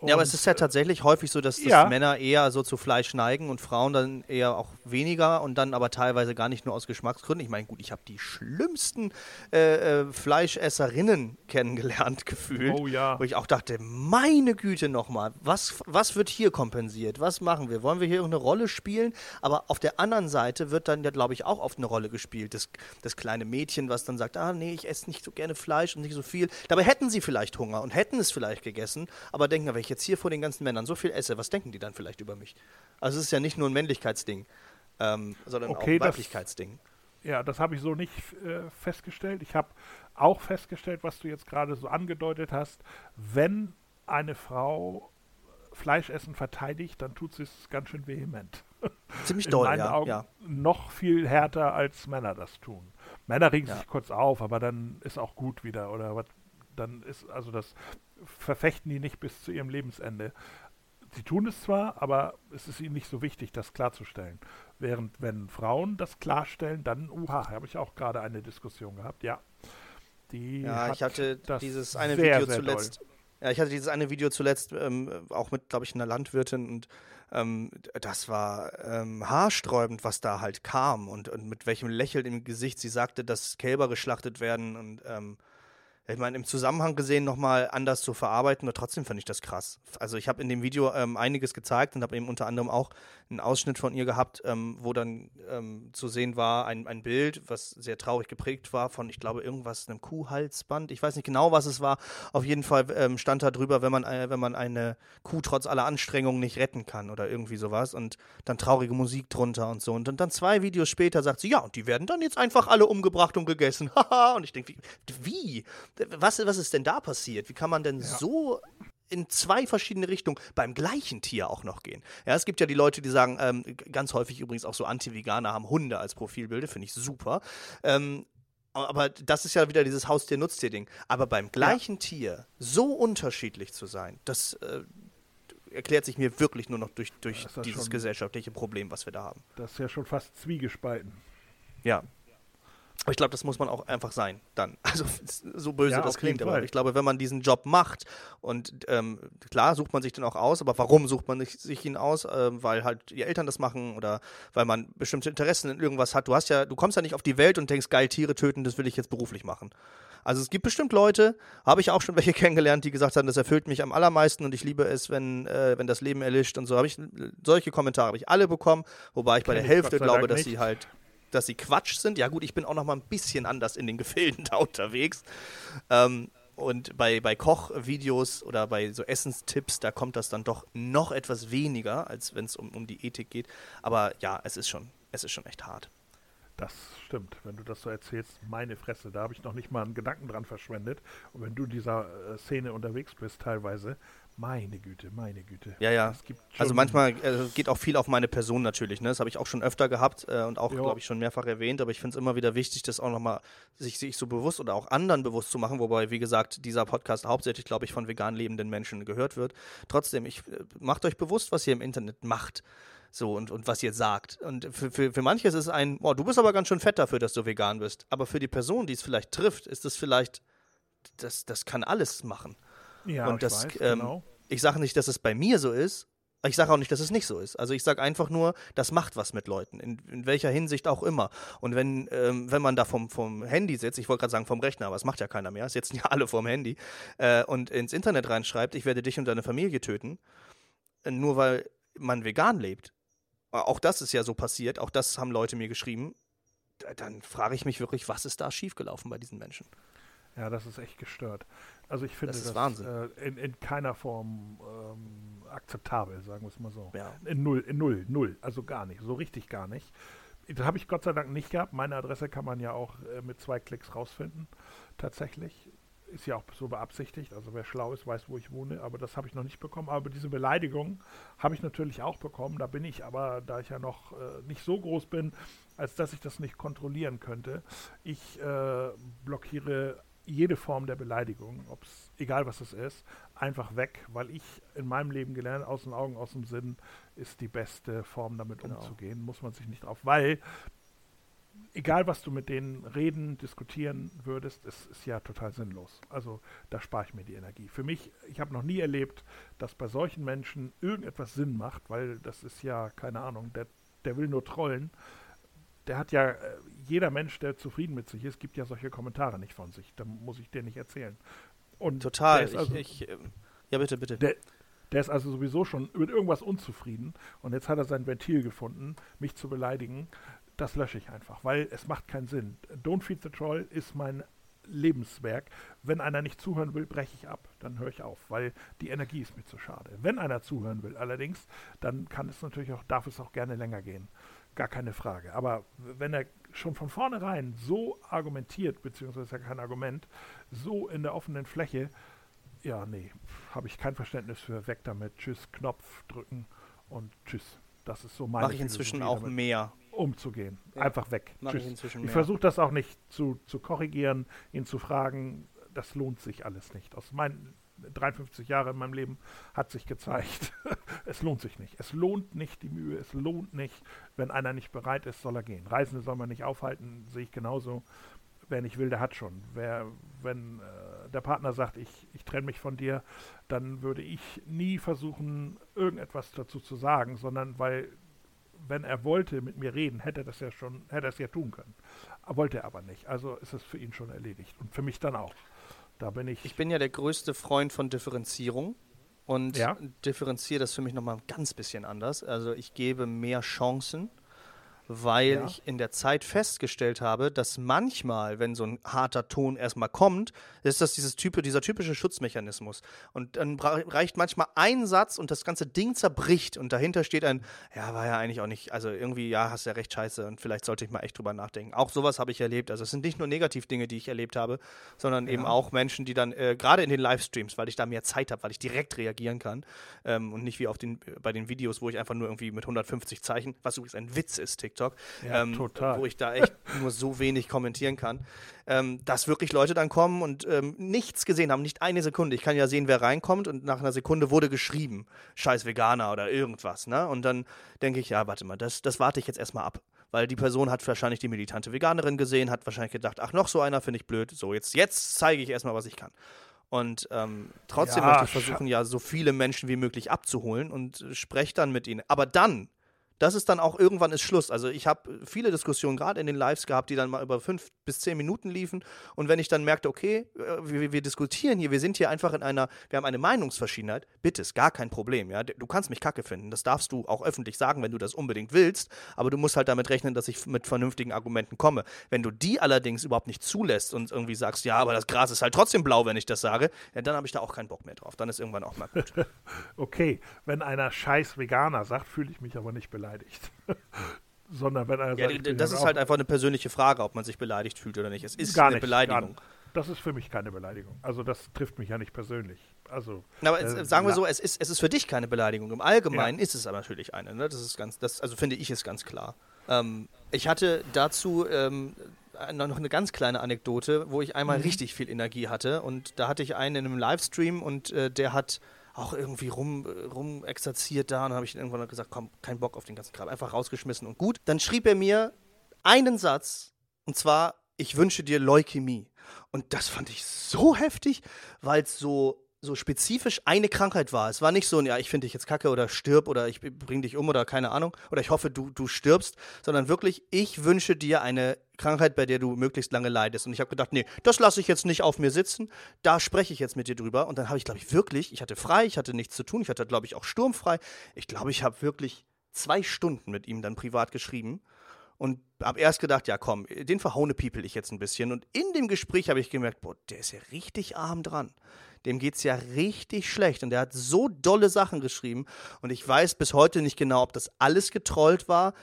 Und, ja, aber es ist ja tatsächlich häufig so, dass, dass ja. Männer eher so zu Fleisch neigen und Frauen dann eher auch weniger und dann aber teilweise gar nicht nur aus Geschmacksgründen. Ich meine, gut, ich habe die schlimmsten äh, äh, Fleischesserinnen kennengelernt [LAUGHS] gefühlt, oh, ja. wo ich auch dachte, meine Güte nochmal, was, was wird hier kompensiert? Was machen wir? Wollen wir hier eine Rolle spielen? Aber auf der anderen Seite wird dann ja, glaube ich, auch oft eine Rolle gespielt. Das, das kleine Mädchen, was dann sagt, ah nee, ich esse nicht so gerne Fleisch und nicht so viel. Dabei hätten sie vielleicht Hunger und hätten es vielleicht gegessen, aber denken, ich jetzt hier vor den ganzen Männern so viel esse, was denken die dann vielleicht über mich? Also es ist ja nicht nur ein Männlichkeitsding, ähm, sondern okay, auch ein Weiblichkeitsding. Das, ja, das habe ich so nicht äh, festgestellt. Ich habe auch festgestellt, was du jetzt gerade so angedeutet hast. Wenn eine Frau Fleischessen verteidigt, dann tut sie es ganz schön vehement. [LAUGHS] Ziemlich doll, In meinen ja, Augen ja. Noch viel härter als Männer das tun. Männer regen ja. sich kurz auf, aber dann ist auch gut wieder. Oder was, dann ist, also das verfechten die nicht bis zu ihrem Lebensende. Sie tun es zwar, aber es ist ihnen nicht so wichtig, das klarzustellen. Während wenn Frauen das klarstellen, dann, uha, habe ich auch gerade eine Diskussion gehabt, ja. Die ja, ich hatte dieses eine sehr, Video sehr zuletzt. Doll. Ja, ich hatte dieses eine Video zuletzt ähm, auch mit, glaube ich, einer Landwirtin und ähm, das war ähm, haarsträubend, was da halt kam und, und, mit welchem Lächeln im Gesicht sie sagte, dass Kälber geschlachtet werden und ähm, ich meine, im Zusammenhang gesehen nochmal anders zu verarbeiten, aber trotzdem finde ich das krass. Also ich habe in dem Video ähm, einiges gezeigt und habe eben unter anderem auch einen Ausschnitt von ihr gehabt, ähm, wo dann ähm, zu sehen war ein, ein Bild, was sehr traurig geprägt war von, ich glaube, irgendwas, einem Kuhhalsband. Ich weiß nicht genau, was es war. Auf jeden Fall ähm, stand da drüber, wenn man, äh, wenn man eine Kuh trotz aller Anstrengungen nicht retten kann oder irgendwie sowas und dann traurige Musik drunter und so. Und dann, dann zwei Videos später sagt sie, ja, und die werden dann jetzt einfach alle umgebracht und gegessen. [LAUGHS] Haha. und ich denke, wie? wie? Was, was ist denn da passiert? Wie kann man denn ja. so in zwei verschiedene Richtungen beim gleichen Tier auch noch gehen. Ja, es gibt ja die Leute, die sagen, ähm, ganz häufig übrigens auch so Anti-Veganer haben Hunde als Profilbilder, finde ich super. Ähm, aber das ist ja wieder dieses Haustier-Nutztier-Ding. Aber beim gleichen ja. Tier so unterschiedlich zu sein, das äh, erklärt sich mir wirklich nur noch durch, durch dieses schon, gesellschaftliche Problem, was wir da haben. Das ist ja schon fast zwiegespalten. Ja, ich glaube, das muss man auch einfach sein, dann. [LAUGHS] Also so böse ja, das klingt, aber ich glaube, wenn man diesen Job macht und ähm, klar sucht man sich den auch aus, aber warum sucht man sich ihn aus? Ähm, weil halt die Eltern das machen oder weil man bestimmte Interessen in irgendwas hat. Du hast ja, du kommst ja nicht auf die Welt und denkst, geil, Tiere töten, das will ich jetzt beruflich machen. Also es gibt bestimmt Leute, habe ich auch schon [LAUGHS] welche kennengelernt, die gesagt haben, das erfüllt mich am allermeisten und ich liebe es, wenn, äh, wenn das Leben erlischt und so. Habe ich solche Kommentare habe ich alle bekommen, wobei ich bei der Hälfte glaube, dass sie halt dass sie Quatsch sind. Ja gut, ich bin auch noch mal ein bisschen anders in den Gefilden [LAUGHS] da unterwegs. Ähm, und bei, bei Kochvideos oder bei so Essenstipps, da kommt das dann doch noch etwas weniger, als wenn es um, um die Ethik geht. Aber ja, es ist schon, es ist schon echt hart. Das stimmt, wenn du das so erzählst, meine Fresse, da habe ich noch nicht mal einen Gedanken dran verschwendet. Und wenn du dieser äh, Szene unterwegs bist, teilweise, meine Güte, meine Güte. Ja, ja. also manchmal äh, geht auch viel auf meine Person natürlich. Ne? Das habe ich auch schon öfter gehabt äh, und auch, glaube ich, schon mehrfach erwähnt. Aber ich finde es immer wieder wichtig, das auch nochmal sich, sich so bewusst oder auch anderen bewusst zu machen. Wobei, wie gesagt, dieser Podcast hauptsächlich, glaube ich, von vegan lebenden Menschen gehört wird. Trotzdem, ich äh, macht euch bewusst, was ihr im Internet macht. So, und, und was ihr sagt. Und für, für, für manche ist es ein, boah, du bist aber ganz schön fett dafür, dass du vegan bist. Aber für die Person, die es vielleicht trifft, ist es vielleicht, das, das kann alles machen. Ja, und das, weiß, ähm, genau. Ich sage nicht, dass es bei mir so ist. Ich sage auch nicht, dass es nicht so ist. Also ich sage einfach nur, das macht was mit Leuten, in, in welcher Hinsicht auch immer. Und wenn, ähm, wenn man da vom, vom Handy sitzt, ich wollte gerade sagen vom Rechner, aber es macht ja keiner mehr, es sitzen ja [LAUGHS] alle vom Handy, äh, und ins Internet reinschreibt, ich werde dich und deine Familie töten, äh, nur weil man vegan lebt. Auch das ist ja so passiert, auch das haben Leute mir geschrieben. Dann frage ich mich wirklich, was ist da schiefgelaufen bei diesen Menschen? Ja, das ist echt gestört. Also ich finde das, das Wahnsinn. Äh, in, in, keiner Form ähm, akzeptabel, sagen wir es mal so. Ja. In null, in null, null, also gar nicht, so richtig gar nicht. Das habe ich Gott sei Dank nicht gehabt. Meine Adresse kann man ja auch äh, mit zwei Klicks rausfinden, tatsächlich. ist ja auch so beabsichtigt. Also wer schlau ist, weiß, wo ich wohne. Aber das habe ich noch nicht bekommen. Aber diese Beleidigung habe ich natürlich auch bekommen. Da bin ich aber, da ich ja noch äh, nicht so groß bin, als dass ich das nicht kontrollieren könnte. Ich äh, blockiere jede Form der Beleidigung, ob's, egal was es ist, einfach weg, weil ich in meinem Leben gelernt, aus den Augen, aus dem Sinn, ist die beste Form, damit genau. umzugehen. Muss man sich nicht drauf, weil egal was du mit denen reden, diskutieren würdest, es ist ja total sinnlos. Also da spare ich mir die Energie. Für mich, ich habe noch nie erlebt, dass bei solchen Menschen irgendetwas Sinn macht, weil das ist ja, keine Ahnung, der, der will nur trollen. Der hat ja, äh, jeder Mensch, der zufrieden mit sich ist, gibt ja solche Kommentare nicht von sich. Da muss ich dir nicht erzählen. Und Total. Also, ich, ich, ähm, ja, bitte, bitte. Der, der ist also sowieso schon mit irgendwas unzufrieden und jetzt hat er sein Ventil gefunden, mich zu beleidigen das lösche ich einfach, weil es macht keinen Sinn. Don't Feed the Troll ist mein Lebenswerk. Wenn einer nicht zuhören will, breche ich ab. Dann höre ich auf, weil die Energie ist mir zu schade. Wenn einer zuhören will, allerdings, dann kann es natürlich auch, darf es auch gerne länger gehen. Gar keine Frage. Aber wenn er schon von vornherein so argumentiert, beziehungsweise ja kein Argument, so in der offenen Fläche, ja, nee, habe ich kein Verständnis für. Weg damit. Tschüss, Knopf drücken und tschüss. Das ist so meine Mache ich inzwischen auch mehr umzugehen. Ja. Einfach weg. Ich, ich versuche das auch nicht zu, zu korrigieren, ihn zu fragen. Das lohnt sich alles nicht. Aus meinen 53 Jahren in meinem Leben hat sich gezeigt, [LAUGHS] es lohnt sich nicht. Es lohnt nicht die Mühe, es lohnt nicht, wenn einer nicht bereit ist, soll er gehen. Reisende soll man nicht aufhalten, sehe ich genauso. Wer nicht will, der hat schon. Wer, wenn äh, der Partner sagt, ich, ich trenne mich von dir, dann würde ich nie versuchen, irgendetwas dazu zu sagen, sondern weil wenn er wollte mit mir reden, hätte er das ja schon, hätte er es ja tun können. Wollte er aber nicht. Also ist es für ihn schon erledigt. Und für mich dann auch. Da bin ich. Ich bin ja der größte Freund von Differenzierung und ja? differenziere das für mich nochmal ein ganz bisschen anders. Also ich gebe mehr Chancen weil ja. ich in der Zeit festgestellt habe, dass manchmal, wenn so ein harter Ton erstmal kommt, ist das dieses Typ, dieser typische Schutzmechanismus. Und dann reicht manchmal ein Satz und das ganze Ding zerbricht und dahinter steht ein, ja, war ja eigentlich auch nicht, also irgendwie, ja, hast ja recht scheiße und vielleicht sollte ich mal echt drüber nachdenken. Auch sowas habe ich erlebt. Also es sind nicht nur Negativdinge, die ich erlebt habe, sondern ja. eben auch Menschen, die dann, äh, gerade in den Livestreams, weil ich da mehr Zeit habe, weil ich direkt reagieren kann ähm, und nicht wie auf den, bei den Videos, wo ich einfach nur irgendwie mit 150 Zeichen, was übrigens ein Witz ist, TikTok, TikTok, ja, ähm, wo ich da [LAUGHS] echt nur so wenig kommentieren kann, ähm, dass wirklich Leute dann kommen und ähm, nichts gesehen haben, nicht eine Sekunde. Ich kann ja sehen, wer reinkommt und nach einer Sekunde wurde geschrieben, scheiß Veganer oder irgendwas. Ne? Und dann denke ich, ja, warte mal, das, das warte ich jetzt erstmal ab weil die Person hat wahrscheinlich die militante Veganerin gesehen, hat wahrscheinlich gedacht, ach, noch so einer finde ich blöd. So, jetzt, jetzt zeige ich erstmal, was ich kann. Und ähm, trotzdem ja, möchte ich versuchen, ja, so viele Menschen wie möglich abzuholen und spreche dann mit ihnen. Aber dann das ist dann auch irgendwann ist Schluss. Also ich habe viele Diskussionen gerade in den Lives gehabt, die dann mal über fünf bis zehn Minuten liefen. Und wenn ich dann merkte, okay, äh, wir, wir, diskutieren hier, wir sind hier einfach in einer, wir haben eine Meinungsverschiedenheit, bitte, ist gar kein Problem. Ja? Du kannst mich kacke finden. Das darfst du auch öffentlich sagen, wenn du das unbedingt willst. Aber du musst halt damit rechnen, dass ich mit vernünftigen Argumenten komme. Wenn du die allerdings überhaupt nicht zulässt und irgendwie sagst, ja, aber das Gras ist halt trotzdem blau, wenn ich das sage, ja, dann habe ich da auch keinen Bock mehr drauf. Dann ist irgendwann auch mal gut. [LAUGHS] okay, wenn einer scheiß Veganer sagt, fühle ich mich aber nicht beleidigt beleidigt. [LAUGHS] Sondern wenn er ja, sagt, das ist halt einfach eine persönliche Frage, ob man sich beleidigt fühlt oder nicht. Es ist gar eine nicht, Beleidigung. Das ist für mich keine Beleidigung. Also das trifft mich ja nicht persönlich. Also, aber äh, sagen wir so, es ist, es ist für dich keine Beleidigung. Im Allgemeinen ja. ist es aber natürlich eine. Ne? Das ist ganz, das, also finde ich es ganz klar. Ähm, ich hatte dazu ähm, noch eine ganz kleine Anekdote, wo ich einmal mhm. richtig viel Energie hatte. Und da hatte ich einen in einem Livestream und äh, der hat auch irgendwie rum, rum exerziert da. Und habe ich irgendwann gesagt, komm, kein Bock auf den ganzen Kram. Einfach rausgeschmissen und gut. Dann schrieb er mir einen Satz, und zwar, ich wünsche dir Leukämie. Und das fand ich so heftig, weil es so so spezifisch eine Krankheit war. Es war nicht so ein, ja, ich finde dich jetzt kacke oder stirb oder ich bring dich um oder keine Ahnung oder ich hoffe, du, du stirbst, sondern wirklich, ich wünsche dir eine Krankheit, bei der du möglichst lange leidest. Und ich habe gedacht, nee, das lasse ich jetzt nicht auf mir sitzen, da spreche ich jetzt mit dir drüber. Und dann habe ich, glaube ich, wirklich, ich hatte frei, ich hatte nichts zu tun, ich hatte, glaube ich, auch sturmfrei. Ich glaube, ich habe wirklich zwei Stunden mit ihm dann privat geschrieben und habe erst gedacht, ja komm, den verhaune people ich jetzt ein bisschen. Und in dem Gespräch habe ich gemerkt, boah, der ist ja richtig arm dran dem geht es ja richtig schlecht. Und der hat so dolle Sachen geschrieben. Und ich weiß bis heute nicht genau, ob das alles getrollt war.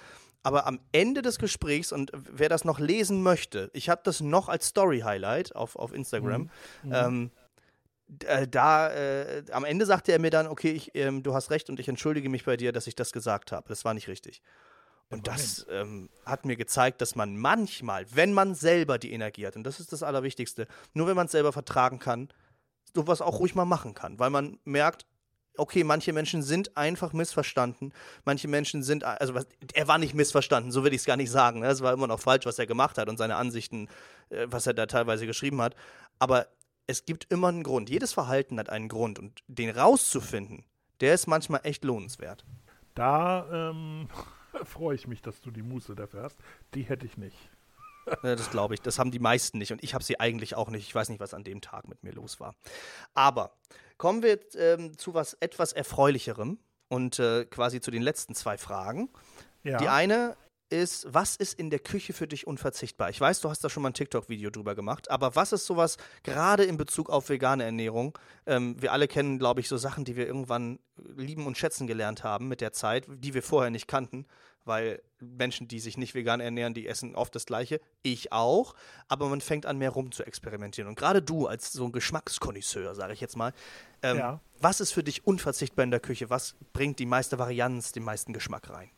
Aber am Ende des Gesprächs, und wer das noch lesen möchte, ich habe das noch als Story-Highlight auf, auf Instagram. Mhm. Ähm, äh, da äh, am Ende sagte er mir dann, okay, ich, ähm, du hast recht und ich entschuldige mich bei dir, dass ich das gesagt habe. Das war nicht richtig. Und das ähm, hat mir gezeigt, dass man manchmal, wenn man selber die Energie hat, und das ist das Allerwichtigste, nur wenn man es selber vertragen kann, sowas auch ruhig mal machen kann, weil man merkt, okay, manche Menschen sind einfach missverstanden, manche Menschen sind, also er war nicht missverstanden, so will ich es gar nicht sagen, ne? es war immer noch falsch, was er gemacht hat und seine Ansichten, äh, was er da teilweise geschrieben hat, aber es gibt immer einen Grund, jedes Verhalten hat einen Grund und den rauszufinden, der ist manchmal echt lohnenswert. Da ähm, [LAUGHS] freue ich mich, dass du die Muße dafür hast. Die hätte ich nicht. Das glaube ich. Das haben die meisten nicht. Und ich habe sie eigentlich auch nicht. Ich weiß nicht, was an dem Tag mit mir los war. Aber kommen wir ähm, zu was etwas Erfreulicherem und äh, quasi zu den letzten zwei Fragen. Ja. Die eine ist, was ist in der Küche für dich unverzichtbar? Ich weiß, du hast da schon mal ein TikTok-Video drüber gemacht, aber was ist sowas, gerade in Bezug auf vegane Ernährung? Ähm, wir alle kennen, glaube ich, so Sachen, die wir irgendwann lieben und schätzen gelernt haben mit der Zeit, die wir vorher nicht kannten, weil Menschen, die sich nicht vegan ernähren, die essen oft das Gleiche. Ich auch, aber man fängt an, mehr rum zu experimentieren. Und gerade du als so ein Geschmackskonnoisseur, sage ich jetzt mal, ähm, ja. was ist für dich unverzichtbar in der Küche? Was bringt die meiste Varianz, den meisten Geschmack rein?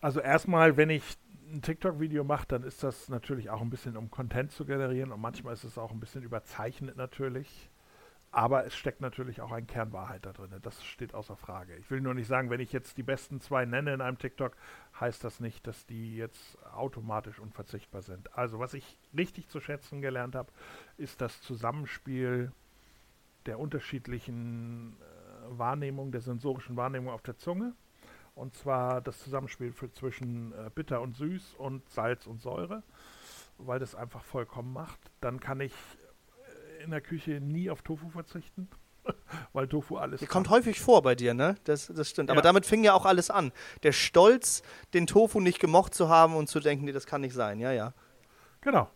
Also erstmal, wenn ich ein TikTok-Video mache, dann ist das natürlich auch ein bisschen, um Content zu generieren und manchmal ist es auch ein bisschen überzeichnet natürlich. Aber es steckt natürlich auch ein Kernwahrheit da drin. Das steht außer Frage. Ich will nur nicht sagen, wenn ich jetzt die besten zwei nenne in einem TikTok, heißt das nicht, dass die jetzt automatisch unverzichtbar sind. Also was ich richtig zu schätzen gelernt habe, ist das Zusammenspiel der unterschiedlichen äh, Wahrnehmung, der sensorischen Wahrnehmung auf der Zunge und zwar das Zusammenspiel für, zwischen äh, bitter und süß und Salz und Säure, weil das einfach vollkommen macht. Dann kann ich in der Küche nie auf Tofu verzichten, [LAUGHS] weil Tofu alles. Die kommt häufig vor bei dir, ne? Das, das stimmt. Aber damit fing ja auch alles an. Der Stolz, den Tofu nicht gemocht zu haben und zu denken, nee, das kann nicht sein. Ja, ja. Genau.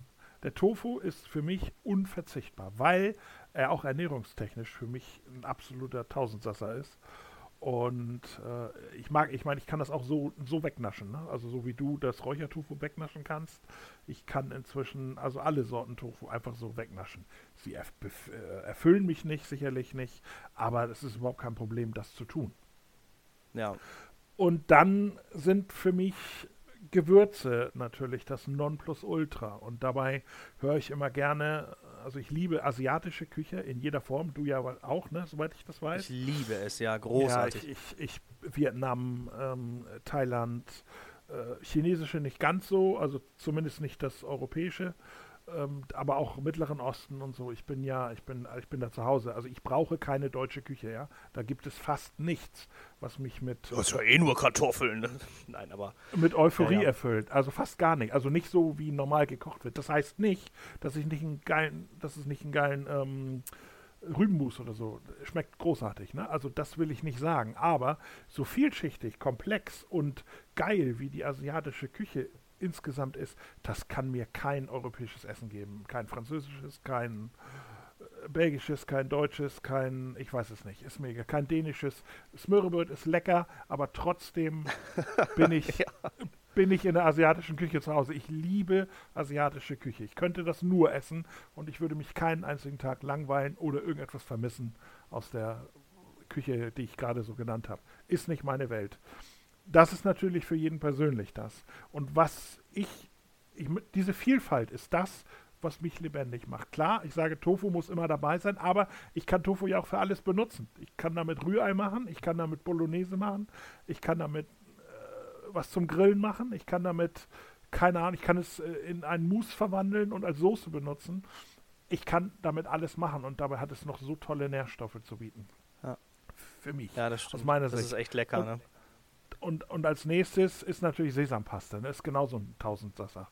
Der Tofu ist für mich unverzichtbar, weil er auch ernährungstechnisch für mich ein absoluter Tausendsasser ist. Und äh, ich mag, ich meine, ich kann das auch so, so wegnaschen. Ne? Also so wie du das Räuchertofu wegnaschen kannst. Ich kann inzwischen also alle Sorten Tofu einfach so wegnaschen. Sie erf äh, erfüllen mich nicht, sicherlich nicht, aber es ist überhaupt kein Problem, das zu tun. Ja. Und dann sind für mich Gewürze natürlich das Nonplusultra. Und dabei höre ich immer gerne also ich liebe asiatische Küche in jeder Form. Du ja auch, ne, soweit ich das weiß. Ich liebe es, ja, großartig. Ja, ich, ich, ich Vietnam, ähm, Thailand, äh, chinesische nicht ganz so, also zumindest nicht das europäische ähm, aber auch Mittleren Osten und so. Ich bin ja, ich bin, ich bin da zu Hause. Also ich brauche keine deutsche Küche, ja. Da gibt es fast nichts, was mich mit. Das ist ja eh nur Kartoffeln. Ne? [LAUGHS] Nein, aber. Mit Euphorie ja, ja. erfüllt. Also fast gar nicht. Also nicht so, wie normal gekocht wird. Das heißt nicht, dass ich nicht einen geilen, dass es nicht einen geilen ähm, Rübenmus oder so. Schmeckt großartig, ne? Also das will ich nicht sagen. Aber so vielschichtig, komplex und geil wie die asiatische Küche insgesamt ist, das kann mir kein europäisches Essen geben. Kein französisches, kein äh, belgisches, kein deutsches, kein, ich weiß es nicht, ist mega, kein dänisches. Smørrebrød ist lecker, aber trotzdem [LAUGHS] bin ich, ja. bin ich in der asiatischen Küche zu Hause. Ich liebe asiatische Küche. Ich könnte das nur essen und ich würde mich keinen einzigen Tag langweilen oder irgendetwas vermissen aus der Küche, die ich gerade so genannt habe. Ist nicht meine Welt das ist natürlich für jeden persönlich das. Und was ich, ich, diese Vielfalt ist das, was mich lebendig macht. Klar, ich sage, Tofu muss immer dabei sein, aber ich kann Tofu ja auch für alles benutzen. Ich kann damit Rührei machen, ich kann damit Bolognese machen, ich kann damit äh, was zum Grillen machen, ich kann damit, keine Ahnung, ich kann es äh, in einen Mousse verwandeln und als Soße benutzen. Ich kann damit alles machen und dabei hat es noch so tolle Nährstoffe zu bieten. Ja. Für mich. Ja, das stimmt. Aus meiner das Sicht. ist echt lecker, und, ne? Und, und als nächstes ist natürlich Sesampaste. Ne? Ist genauso ein Tausendsasser.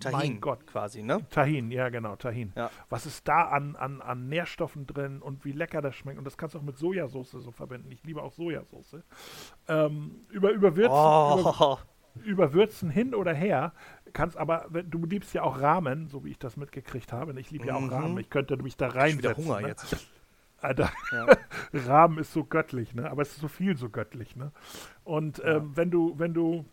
Tahin mein Gott. quasi, ne? Tahin, ja genau, Tahin. Ja. Was ist da an, an, an Nährstoffen drin und wie lecker das schmeckt. Und das kannst du auch mit Sojasauce so verbinden. Ich liebe auch Sojasauce. Ähm, über, überwürzen, oh. über, überwürzen hin oder her. Kannst aber, du liebst ja auch Rahmen, so wie ich das mitgekriegt habe. Ich liebe ja auch mhm. Rahmen. Ich könnte mich da reinsetzen. Ich Hunger ne? jetzt. Alter, ja. [LAUGHS] Rahmen ist so göttlich, ne? Aber es ist so viel so göttlich, ne? Und ähm, wenn du, wenn du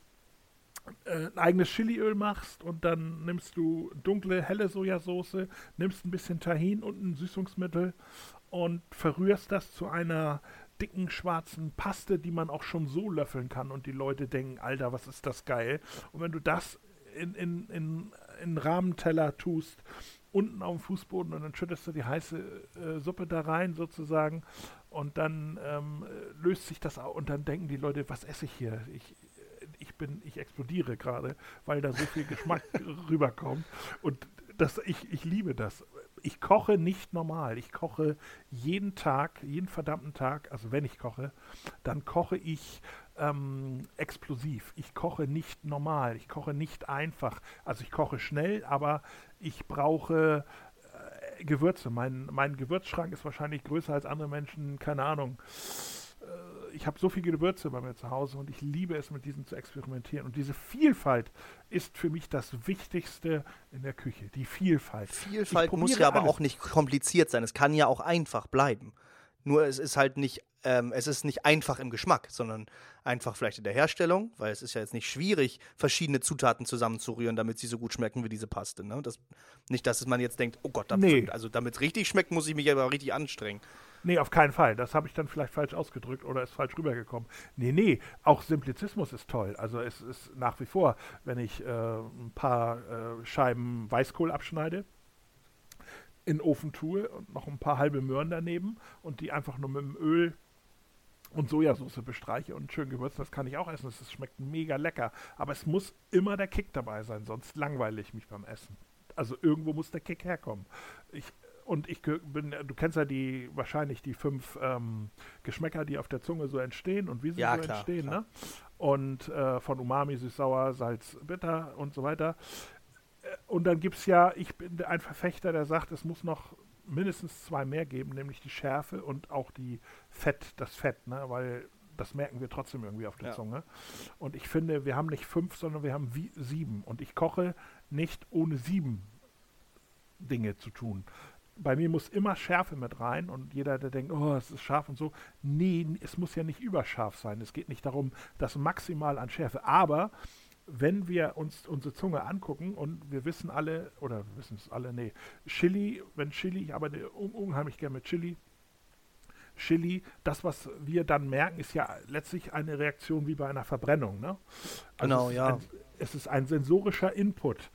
äh, ein eigenes Chiliöl machst und dann nimmst du dunkle, helle Sojasauce, nimmst ein bisschen Tahin und ein Süßungsmittel und verrührst das zu einer dicken schwarzen Paste, die man auch schon so löffeln kann und die Leute denken, Alter, was ist das geil. Und wenn du das in, in, in, in Rahmenteller tust, unten auf dem Fußboden und dann schüttest du die heiße äh, Suppe da rein sozusagen und dann ähm, löst sich das auch und dann denken die Leute, was esse ich hier? Ich, ich bin, ich explodiere gerade, weil da so viel Geschmack [LAUGHS] rüberkommt und das, ich, ich liebe das ich koche nicht normal. Ich koche jeden Tag, jeden verdammten Tag, also wenn ich koche, dann koche ich ähm, explosiv. Ich koche nicht normal. Ich koche nicht einfach. Also ich koche schnell, aber ich brauche äh, Gewürze. Mein, mein Gewürzschrank ist wahrscheinlich größer als andere Menschen, keine Ahnung ich habe so viele Gewürze bei mir zu Hause und ich liebe es, mit diesen zu experimentieren. Und diese Vielfalt ist für mich das Wichtigste in der Küche. Die Vielfalt. Vielfalt muss ja aber auch nicht kompliziert sein. Es kann ja auch einfach bleiben. Nur es ist halt nicht, ähm, es ist nicht einfach im Geschmack, sondern einfach vielleicht in der Herstellung, weil es ist ja jetzt nicht schwierig, verschiedene Zutaten zusammenzurühren, damit sie so gut schmecken wie diese Paste. Ne? Das, nicht, dass man jetzt denkt, oh Gott, nee. also damit es richtig schmeckt, muss ich mich aber richtig anstrengen. Nee, auf keinen Fall. Das habe ich dann vielleicht falsch ausgedrückt oder ist falsch rübergekommen. Nee, nee, auch Simplizismus ist toll. Also es ist nach wie vor, wenn ich äh, ein paar äh, Scheiben Weißkohl abschneide, in den Ofen tue und noch ein paar halbe Möhren daneben und die einfach nur mit dem Öl und Sojasauce bestreiche und schön gewürzt, das kann ich auch essen. Es schmeckt mega lecker. Aber es muss immer der Kick dabei sein, sonst langweile ich mich beim Essen. Also irgendwo muss der Kick herkommen. Ich und ich bin, du kennst ja die, wahrscheinlich die fünf ähm, Geschmäcker, die auf der Zunge so entstehen und wie sie ja, so klar, entstehen, klar. ne? Und äh, von Umami, süß, sauer, Salz, bitter und so weiter. Äh, und dann gibt es ja, ich bin ein Verfechter, der sagt, es muss noch mindestens zwei mehr geben, nämlich die Schärfe und auch die Fett, das Fett, ne? Weil das merken wir trotzdem irgendwie auf der ja. Zunge. Und ich finde, wir haben nicht fünf, sondern wir haben wie, sieben. Und ich koche nicht ohne sieben Dinge zu tun bei mir muss immer Schärfe mit rein und jeder, der denkt, oh, es ist scharf und so, nee, es muss ja nicht überscharf sein. Es geht nicht darum, das maximal an Schärfe. Aber wenn wir uns unsere Zunge angucken und wir wissen alle, oder wir wissen es alle, nee, Chili, wenn Chili, ich arbeite un unheimlich gerne mit Chili, Chili, das, was wir dann merken, ist ja letztlich eine Reaktion wie bei einer Verbrennung. Ne? Also genau, es ja. Ein, es ist ein sensorischer Input.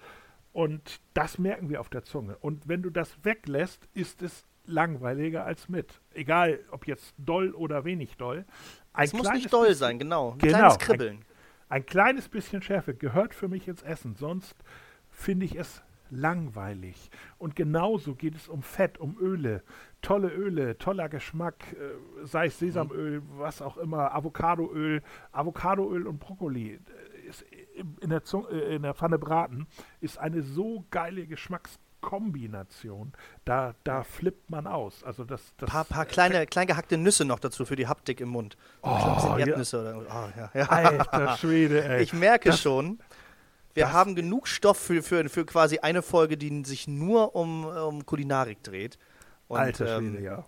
Und das merken wir auf der Zunge. Und wenn du das weglässt, ist es langweiliger als mit. Egal, ob jetzt doll oder wenig doll. es muss nicht doll sein, genau. Ein genau, kleines Kribbeln. Ein, ein, kleines bisschen Schärfe gehört für mich ins Essen. Sonst finde ich es langweilig. Und genauso geht es um Fett, um Öle. Tolle Öle, toller Geschmack, äh, sei es Sesamöl, was auch immer, Avocadoöl, Avocadoöl und Brokkoli ist in der, Zunge, äh, in der Pfanne braten, ist eine so geile Geschmackskombination. Da, da flippt man aus. Also das, das paar, paar kleine, klein gehackte Nüsse noch dazu für die Haptik im Mund. Oh, Erdnüsse ja. oder. Oh, ja, ja. Alter Schwede, ey. Ich merke das, schon. Wir haben genug Stoff für, für, für quasi eine Folge, die sich nur um, um Kulinarik dreht. Und, Alter Schwede, ähm, ja.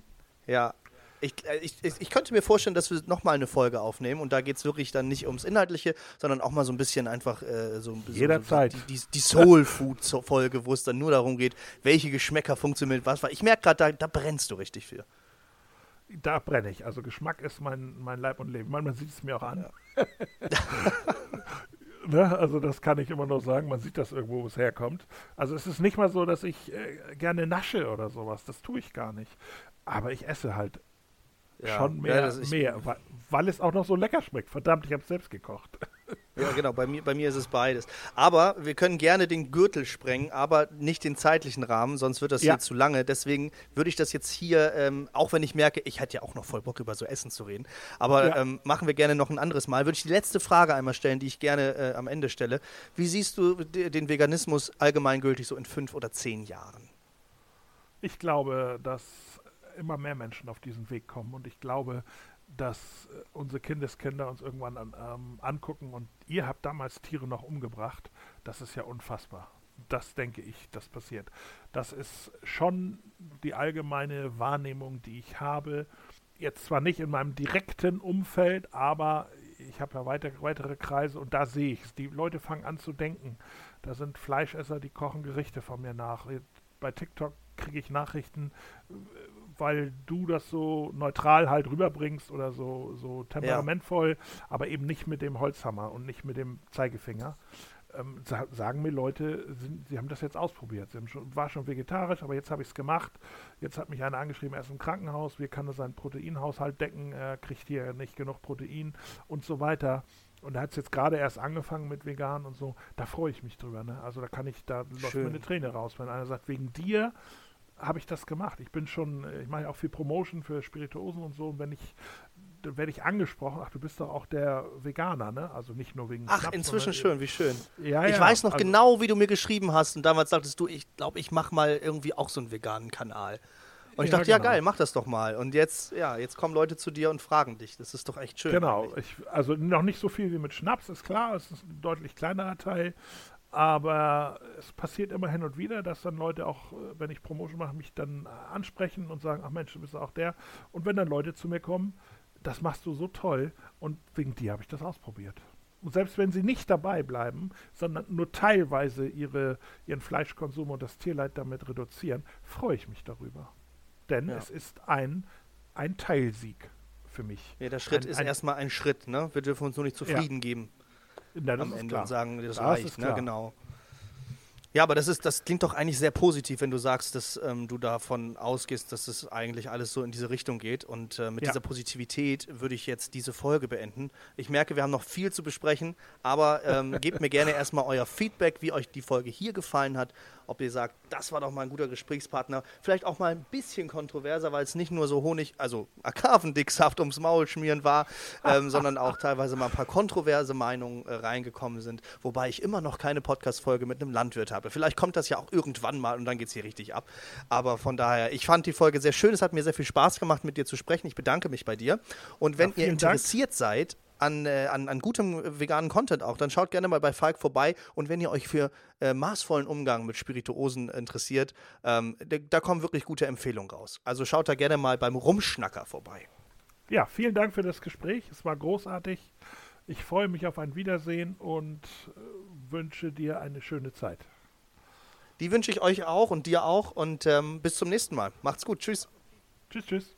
Ja, ich, äh, ich, ich könnte mir vorstellen, dass wir nochmal eine Folge aufnehmen und da geht es wirklich dann nicht ums Inhaltliche, sondern auch mal so ein bisschen einfach äh, so, Jederzeit. So, die, die Soul-Food-Folge, wo es dann nur darum geht, welche Geschmäcker funktionieren mit was. Ich merke gerade, da, da brennst du richtig für. Da brenne ich. Also Geschmack ist mein, mein Leib und Leben. Man, sieht es mir auch an. Ja. [LAUGHS] ne? Also das kann ich immer nur sagen. Man sieht das irgendwo, wo es herkommt. Also es ist nicht mal so, dass ich äh, gerne nasche oder sowas. Das tue ich gar nicht. Aber ich esse halt ja. Schon mehr, ja, mehr weil, weil, es auch noch so lecker schmeckt. Verdammt, ich habe es selbst gekocht. Ja, genau, bei mir, bei mir ist es beides. Aber wir können gerne den Gürtel sprengen, aber nicht den zeitlichen Rahmen, sonst wird das ja. hier zu lange. Deswegen würde ich das jetzt hier, ähm, auch wenn ich merke, ich hätte ja auch noch voll Bock über so Essen zu reden, aber ja. ähm, machen wir gerne noch ein anderes Mal. Würde ich die letzte Frage einmal stellen, die ich gerne äh, am Ende stelle. Wie siehst du den Veganismus allgemeingültig so in fünf oder zehn Jahren? Ich glaube, dass immer mehr Menschen auf diesen Weg kommen. Und ich glaube, dass äh, unsere Kindeskinder uns irgendwann an, ähm, angucken und ihr habt damals Tiere noch umgebracht. Das ist ja unfassbar. Das denke ich, das passiert. Das ist schon die allgemeine Wahrnehmung, die ich habe. Jetzt zwar nicht in meinem direkten Umfeld, aber ich habe ja weiter, weitere Kreise und da sehe ich es. Die Leute fangen an zu denken. Da sind Fleischesser, die kochen Gerichte von mir nach. Bei TikTok kriege ich Nachrichten, weil du das so neutral halt rüberbringst oder so, so temperamentvoll, ja. aber eben nicht mit dem Holzhammer und nicht mit dem Zeigefinger. Ähm, sagen mir Leute, sind, sie haben das jetzt ausprobiert. Sie schon, war schon vegetarisch, aber jetzt habe ich es gemacht. Jetzt hat mich einer angeschrieben, er ist im Krankenhaus, wie kann er seinen Proteinhaushalt decken, er kriegt hier nicht genug Protein und so weiter. Und er hat es jetzt gerade erst angefangen mit vegan und so. Da freue ich mich drüber. Ne? Also da kann ich, da läuft mir eine Träne raus, wenn einer sagt, wegen dir habe ich das gemacht. Ich bin schon, äh, ich mache ja auch viel Promotion für Spirituosen und so. Und wenn ich, dann werde ich angesprochen, ach, du bist doch auch der Veganer, ne? Also nicht nur wegen Ach, Schnaps, inzwischen schön, wie schön. Ja, ich ja, weiß noch also, genau, wie du mir geschrieben hast. Und damals sagtest du, ich glaube, ich mache mal irgendwie auch so einen veganen Kanal. Und ich ja, dachte, genau. ja geil, mach das doch mal. Und jetzt, ja, jetzt kommen Leute zu dir und fragen dich. Das ist doch echt schön. Genau. Ich, also noch nicht so viel wie mit Schnaps, ist klar. Es ist ein deutlich kleinerer Teil. Aber es passiert immer hin und wieder, dass dann Leute auch, äh, wenn ich Promotion mache, mich dann ansprechen und sagen, ach Mensch, du bist auch der. Und wenn dann Leute zu mir kommen, das machst du so toll und wegen dir habe ich das ausprobiert. Und selbst wenn sie nicht dabei bleiben, sondern nur teilweise ihre, ihren Fleischkonsum und das Tierleid damit reduzieren, freue ich mich darüber. Denn ja. es ist ein, ein Teilsieg für mich. Ja, der Schritt ein, ist ein, erstmal ein Schritt, ne? Wir dürfen uns nur nicht zufrieden ja. geben. Na, am Ende klar. und sagen, das, das reicht, ne? Genau. Ja, aber das ist, das klingt doch eigentlich sehr positiv, wenn du sagst, dass ähm, du davon ausgehst, dass es eigentlich alles so in diese Richtung geht. Und äh, mit ja. dieser Positivität würde ich jetzt diese Folge beenden. Ich merke, wir haben noch viel zu besprechen, aber ähm, gebt mir gerne erstmal euer Feedback, wie euch die Folge hier gefallen hat ob ihr sagt, das war doch mal ein guter Gesprächspartner. Vielleicht auch mal ein bisschen kontroverser, weil es nicht nur so Honig, also Agavendicksaft ums Maul schmieren war, ähm, [LAUGHS] sondern auch teilweise mal ein paar kontroverse Meinungen äh, reingekommen sind. Wobei ich immer noch keine Podcast-Folge mit einem Landwirt habe. Vielleicht kommt das ja auch irgendwann mal und dann geht es hier richtig ab. Aber von daher, ich fand die Folge sehr schön. Es hat mir sehr viel Spaß gemacht, mit dir zu sprechen. Ich bedanke mich bei dir. Und wenn ja, ihr interessiert Dank. seid, an, äh, an, an gutem veganen Content auch, dann schaut gerne mal bei Falk vorbei. Und wenn ihr euch für äh, maßvollen Umgang mit Spirituosen interessiert, ähm, da, da, kommen wirklich gute Empfehlungen raus. Also schaut da gerne mal beim Rumschnacker vorbei. Ja, vielen Dank für das Gespräch. Es war großartig. Ich freue mich auf ein Wiedersehen und äh, wünsche dir eine schöne Zeit. Die wünsche ich euch auch und dir auch und ähm, bis zum nächsten Mal. Macht's gut. Tschüss. Tschüss, tschüss.